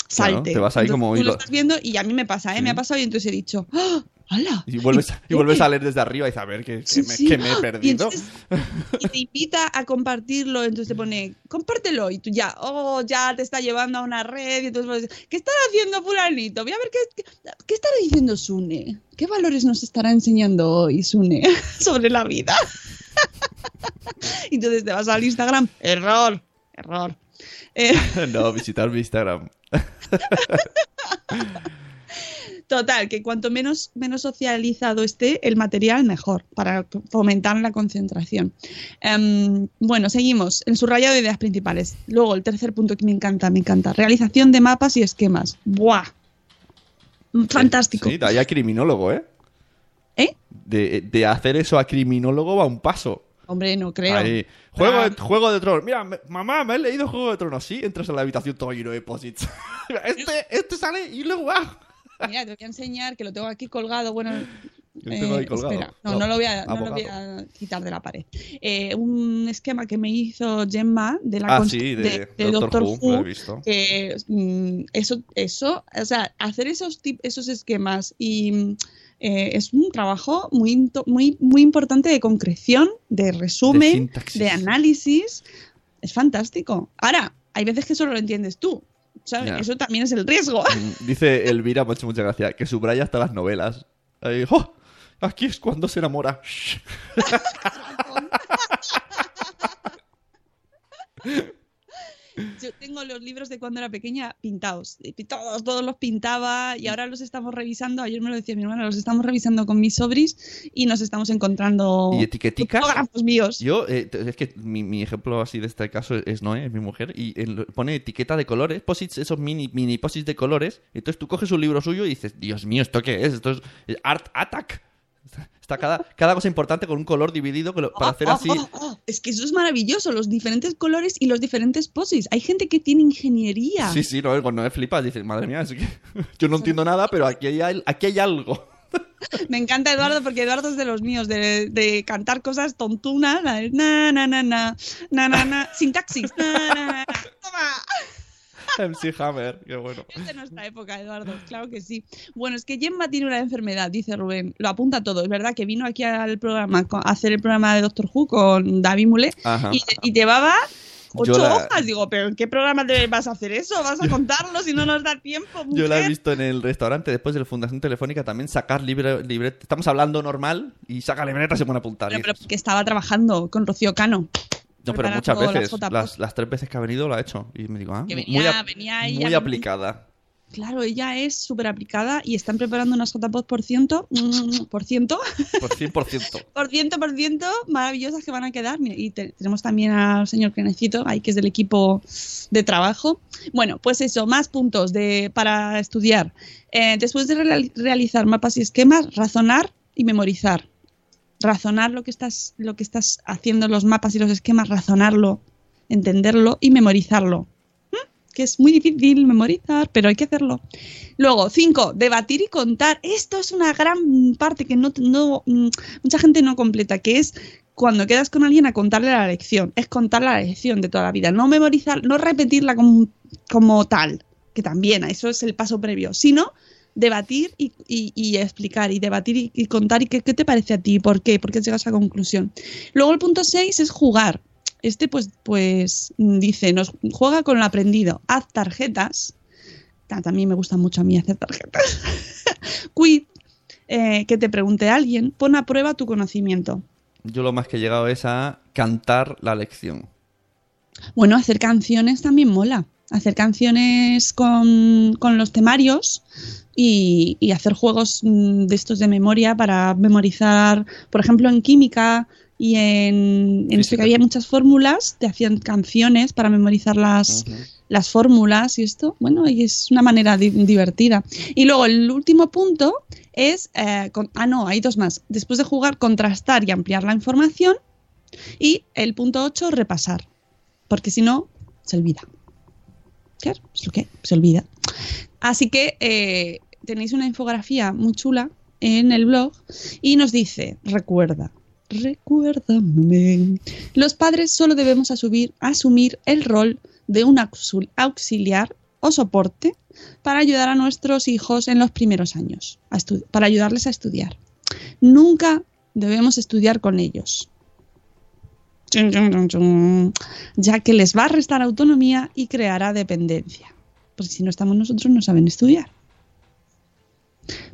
Claro, salte. te vas ahí Entonces, como tú lo estás viendo y a mí me pasa, ¿eh? Me ha pasado y entonces he dicho, ¡Ah! ¡Hala! Y vuelves, y vuelves a leer desde arriba y dices, a ver, ¿qué, qué Sí, me, sí. qué me he. Y, perdido? entonces- y te invita a compartirlo, entonces te pone, compártelo, y tú ya, oh, ya te está llevando a una red, y entonces ¿qué estará haciendo fulanito? Voy a ver qué, qué, qué estará diciendo Sune. ¿Qué valores nos estará enseñando hoy Sune sobre la vida? Y entonces te vas al Instagram, error, error. Eh, no, visitar mi Instagram. Total, que cuanto menos, menos socializado esté el material, mejor, para fomentar la concentración. Em, bueno, seguimos. El subrayado de ideas principales. Luego, el tercer punto que me encanta, me encanta. Realización de mapas y esquemas. ¡Buah! Fantástico. Sí, de ahí a criminólogo, ¿eh? ¿Eh? De, de hacer eso a criminólogo va un paso. Hombre, no creo. Ahí. Juego, Ah. de, Juego de Tronos. Mira, me- mamá, me he leído Juego de Tronos. Sí, entras en la habitación todo lleno de posits. este, este sale y luego va. Mira, te voy a enseñar que lo tengo aquí colgado. Bueno, colgado. espera. No, no lo voy a, no lo Abogado. voy a quitar de la pared. Eh, un esquema que me hizo Gemma de la Ah, sí, de, de Doctor, Doctor Who, Who, lo he visto. que mm, eso, eso, o sea, hacer esos, tip- esos esquemas y mm, eh, es un trabajo muy, muy, muy importante de concreción, de resumen, sintaxis. de, análisis. Es fantástico. Ahora, hay veces que solo lo entiendes tú. ¿Sabes? Ya. Eso también es el riesgo. Mm, Dice Elvira, me ha hecho mucha gracia, que subraya hasta las novelas. Ahí, ¡oh! Aquí es cuando se enamora. Yo tengo los libros de cuando era pequeña pintados. Todos, todos los pintaba y ahora los estamos revisando. Ayer me lo decía mi hermana, los estamos revisando con mis sobris y nos estamos encontrando ¿Y etiqueticas? fotógrafos míos. Yo, eh, es que mi, mi ejemplo así de este caso es Noé, es mi mujer, y él pone etiqueta de colores, posits, esos mini, mini posits de colores. Entonces tú coges un libro suyo y dices, Dios mío, ¿esto qué es? Esto es eh, Art Attack. Está cada, cada cosa importante con un color dividido que lo- para Oh, hacer oh, así. oh, oh. Es que eso es maravilloso, los diferentes colores y los diferentes poses. Hay gente que tiene ingeniería. Sí, sí, no, cuando me flipas, dices, madre mía, es que yo no entiendo nada, pero aquí hay, aquí hay algo. Me encanta Eduardo porque Eduardo es de los míos, de, de cantar cosas tontunas. Na, na, na, na, na, na, na, sintaxis. Na, na, na. Toma. MC Hammer, qué bueno. Es de nuestra época, Eduardo, claro que sí. Bueno, es que Gemma tiene una enfermedad, dice Rubén. Lo apunta todo. Es verdad que vino aquí al programa a hacer el programa de Doctor Who con David Ajá. y, y llevaba ocho la- hojas. Digo, ¿pero en qué programa te vas a hacer eso? ¿Vas a contarlo si no nos da tiempo? Yo la he visto en el restaurante después de la Fundación Telefónica también sacar libre, libreta. Estamos hablando normal y saca libreta y se pone a apuntar. Pero, pero porque estaba trabajando con Rocío Cano. No, pero muchas veces, JPOD. las, las tres veces que ha venido lo ha hecho. Y me digo, ah, Que muy, venía ella aplicada. Claro, ella es súper aplicada y están preparando unas JPOD por ciento, mm, por ciento, Por 100%. por ciento, por ciento, maravillosas que van a quedar. Mira, Y te- tenemos también al señor Crenecito, ahí que es del equipo de trabajo. Bueno, pues eso, más puntos de, para estudiar. Eh, después de real- realizar mapas y esquemas, razonar y memorizar. Razonar lo que estás, lo que estás haciendo, los mapas y los esquemas, razonarlo, entenderlo y memorizarlo. ¿Mm? Que es muy difícil memorizar, pero hay que hacerlo. Luego, cinco, debatir y contar. Esto es una gran parte que no, no mm, mucha gente no completa, que es cuando quedas con alguien a contarle la lección. Es contar la lección de toda la vida. No memorizar, no repetirla como, como tal, que también, eso es el paso previo, sino debatir y, y- y explicar y debatir y, y contar y qué, qué te parece a ti, por qué, por qué llegas a esa conclusión. Luego el punto 6 es jugar. Este pues, pues dice, nos juega con lo aprendido, haz tarjetas. Ta- También me gusta mucho a mí hacer tarjetas. Quiz, eh, que te pregunte alguien, pon a prueba tu conocimiento. Yo lo más que he llegado es a cantar la lección. Bueno, hacer canciones también mola. Hacer canciones con, con los temarios y, y hacer juegos mm, de estos de memoria para memorizar, por ejemplo, en química y en, en que había muchas fórmulas, te hacían canciones para memorizar las, las fórmulas y esto, bueno, y es una manera di- divertida. Y luego el último punto es, eh, con- ah, no, hay dos más. Después de jugar, contrastar y ampliar la información. Y el punto 8, repasar. Porque si no, se olvida. Claro, es lo que se olvida. Así que eh, tenéis una infografía muy chula en el blog y nos dice, recuerda, recuérdame. Los padres solo debemos asumir, el rol de un auxil- auxiliar o soporte para ayudar a nuestros hijos en los primeros años, para ayudarles a estudiar. Nunca debemos estudiar con ellos, ya que les va a restar autonomía y creará dependencia. Porque si no estamos nosotros no saben estudiar.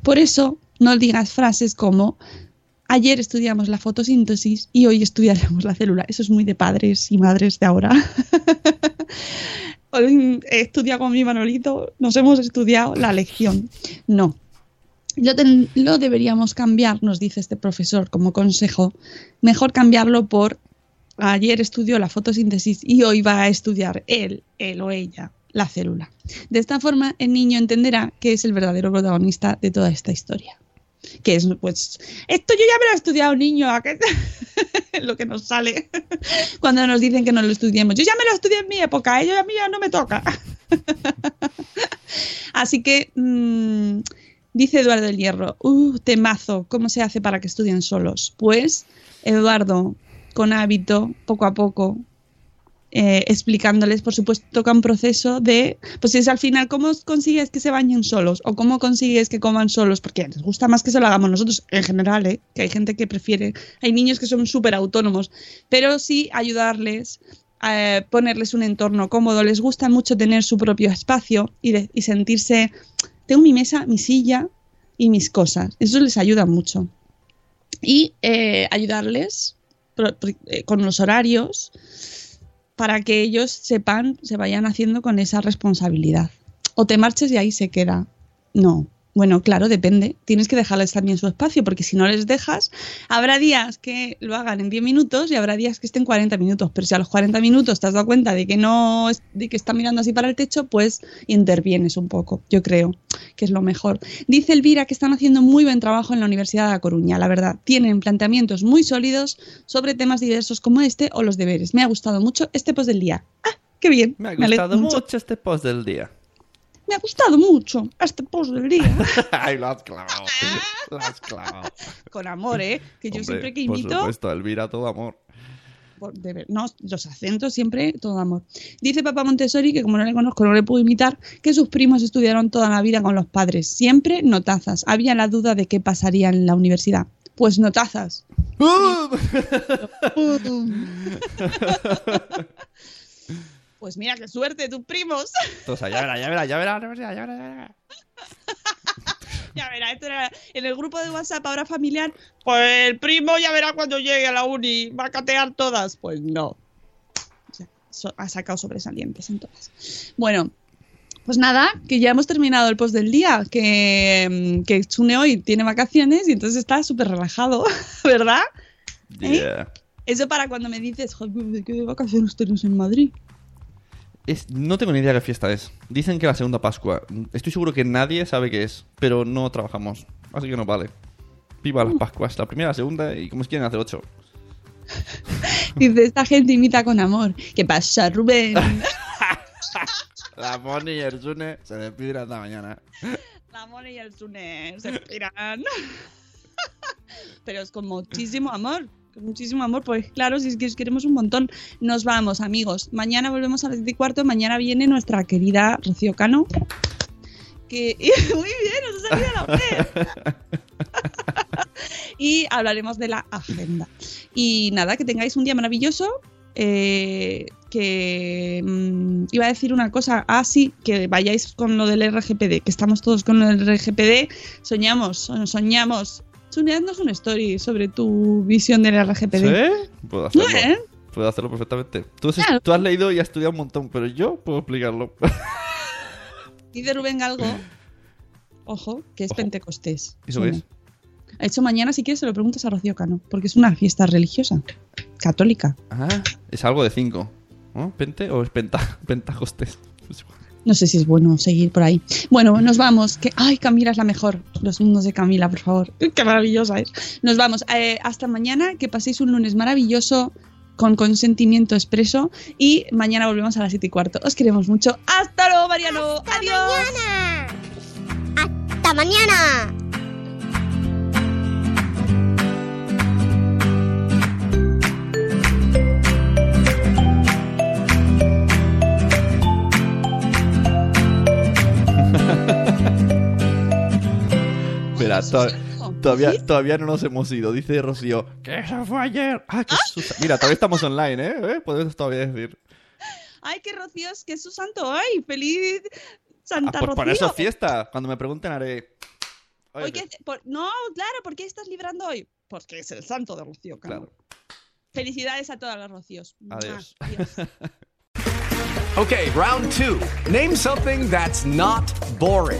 Por eso no digas frases como ayer estudiamos la fotosíntesis y hoy estudiaremos la célula. Eso es muy de padres y madres de ahora. He estudiado con mi Manolito, nos hemos estudiado la lección. No. Lo, lo deberíamos cambiar, nos dice este profesor como consejo. Mejor cambiarlo por ayer estudió la fotosíntesis y hoy va a estudiar él, él o ella, la célula. De esta forma, el niño entenderá que es el verdadero protagonista de toda esta historia. Que es, pues, esto yo ya me lo he estudiado, niño, ¿a qué? lo que nos sale cuando nos dicen que no lo estudiemos. Yo ya me lo estudié en mi época, ello a mí ya no me toca. Así que mm, Dice Eduardo del Hierro, uh, temazo, ¿cómo se hace para que estudien solos? Pues, Eduardo, con hábito, poco a poco, eh, explicándoles, por supuesto, toca un proceso de, pues es al final, ¿cómo consigues que se bañen solos? ¿O cómo consigues que coman solos? Porque les gusta más que se lo hagamos nosotros, en general, ¿eh? que hay gente que prefiere, hay niños que son súper autónomos, pero sí ayudarles a ponerles un entorno cómodo, les gusta mucho tener su propio espacio y, sentirse, tengo mi mesa, mi silla y mis cosas, eso les ayuda mucho. Y eh, ayudarles eh, con los horarios, para que ellos sepan, se vayan haciendo con esa responsabilidad. O te marches y ahí se queda. No. Bueno, claro, depende. Tienes que dejarles también su espacio, porque si no les dejas, habrá días que lo hagan en 10 minutos y habrá días que estén 40 minutos. Pero si a los 40 minutos te has dado cuenta de que no, es- de que está mirando así para el techo, pues intervienes un poco, yo creo que es lo mejor. Dice Elvira que están haciendo muy buen trabajo en la Universidad de La Coruña, la verdad. Tienen planteamientos muy sólidos sobre temas diversos como este o los deberes. Me ha gustado mucho este post del día. ¡Ah, qué bien! Me ha gustado mucho este post del día. Me ha gustado mucho este post del día. Ay, lo has clavado. Lo has clavado. Con amor, ¿eh? Que yo Hombre, siempre que Por invito... supuesto, Elvira, todo amor. por- de no, los acentos siempre, todo amor. Dice Papá Montessori que como no le conozco, no le puedo imitar, que sus primos estudiaron toda la vida con los padres. Siempre notazas. Había la duda de qué pasaría en la universidad. Pues notazas. Pues mira, qué suerte, tus primos. Entonces, ya verá, ya verá, ya verá, ya verá, ya verá, ya verá. ya verá, esto era en el grupo de WhatsApp ahora familiar. Pues el primo ya verá cuando llegue a la uni. Va a catear todas. Pues no. Sea, so- ha sacado sobresalientes en todas. Bueno, pues nada, que ya hemos terminado el post del día. Que, mm, que Chune hoy tiene vacaciones y entonces está súper relajado, ¿verdad? ¿Eh? Yeah. Eso para cuando me dices, joder, ¿de qué vacaciones tenés en Madrid? Es- no tengo ni idea qué fiesta es. Dicen que la segunda Pascua. Estoy seguro que nadie sabe qué es, pero no trabajamos. Así que no vale. Viva las Pascuas, la primera, la segunda y como si quieren hacer ocho. Dice, esta gente imita con amor. ¿Qué pasa, Rubén? La Moni y el Sune se despiden hasta mañana. La Moni y el Sune se inspiran. Pero es con muchísimo amor. Muchísimo amor, pues claro, si es que os queremos un montón. Nos vamos, amigos. Mañana volvemos a las 7 y cuarto. Mañana viene nuestra querida Rocío Cano. Que. Muy bien, os ha salido la vez. y hablaremos de la agenda. Y nada, que tengáis un día maravilloso. eh, que mm, iba a decir una cosa, ah sí, que vayáis con lo del RGPD, que estamos todos con lo del RGPD, soñamos, so- soñamos. Soñadnos una story sobre tu visión del RGPD. ¿Sí? Puedo hacerlo. ¿Eh? Puedo hacerlo perfectamente. Tú has, Claro. tú has leído y has estudiado un montón, pero yo puedo explicarlo. Dice Rubén Galgo, ojo, que es Ojo. Pentecostés. ¿Eso qué es? De hecho, mañana si quieres se lo preguntas a Rocío Cano, porque es una fiesta religiosa, católica. Ah, es algo de cinco. ¿No? ¿Pente o es penta? Pentajostes. No sé si es bueno seguir por ahí. Bueno, nos vamos. Que, ay, Camila es la mejor. Los mundos de Camila, por favor. Qué maravillosa es. Nos vamos. Eh, hasta mañana. Que paséis un lunes maravilloso con consentimiento expreso. Y mañana volvemos a las 7 y cuarto. Os queremos mucho. Hasta luego, Mariano. Adiós. mañana. Hasta mañana. Espera, to- todavía, ¿Sí? todavía no nos hemos ido. Dice Rocío. Que eso fue ayer. Ah, que Susa- Mira, todavía estamos online, ¿eh? ¿Eh? Podemos todavía decir. Ay, qué Rocío, es que es su santo hoy. Feliz Santa Ah, pues por eso Rocío. es fiesta. Cuando me pregunten haré. Oye, Hoy que- por- no, claro, ¿por qué estás librando hoy? Porque es el santo de Rocío. Claro. Felicidades a todas las Rocíos. Adiós. Okay, round two. Name something that's not boring.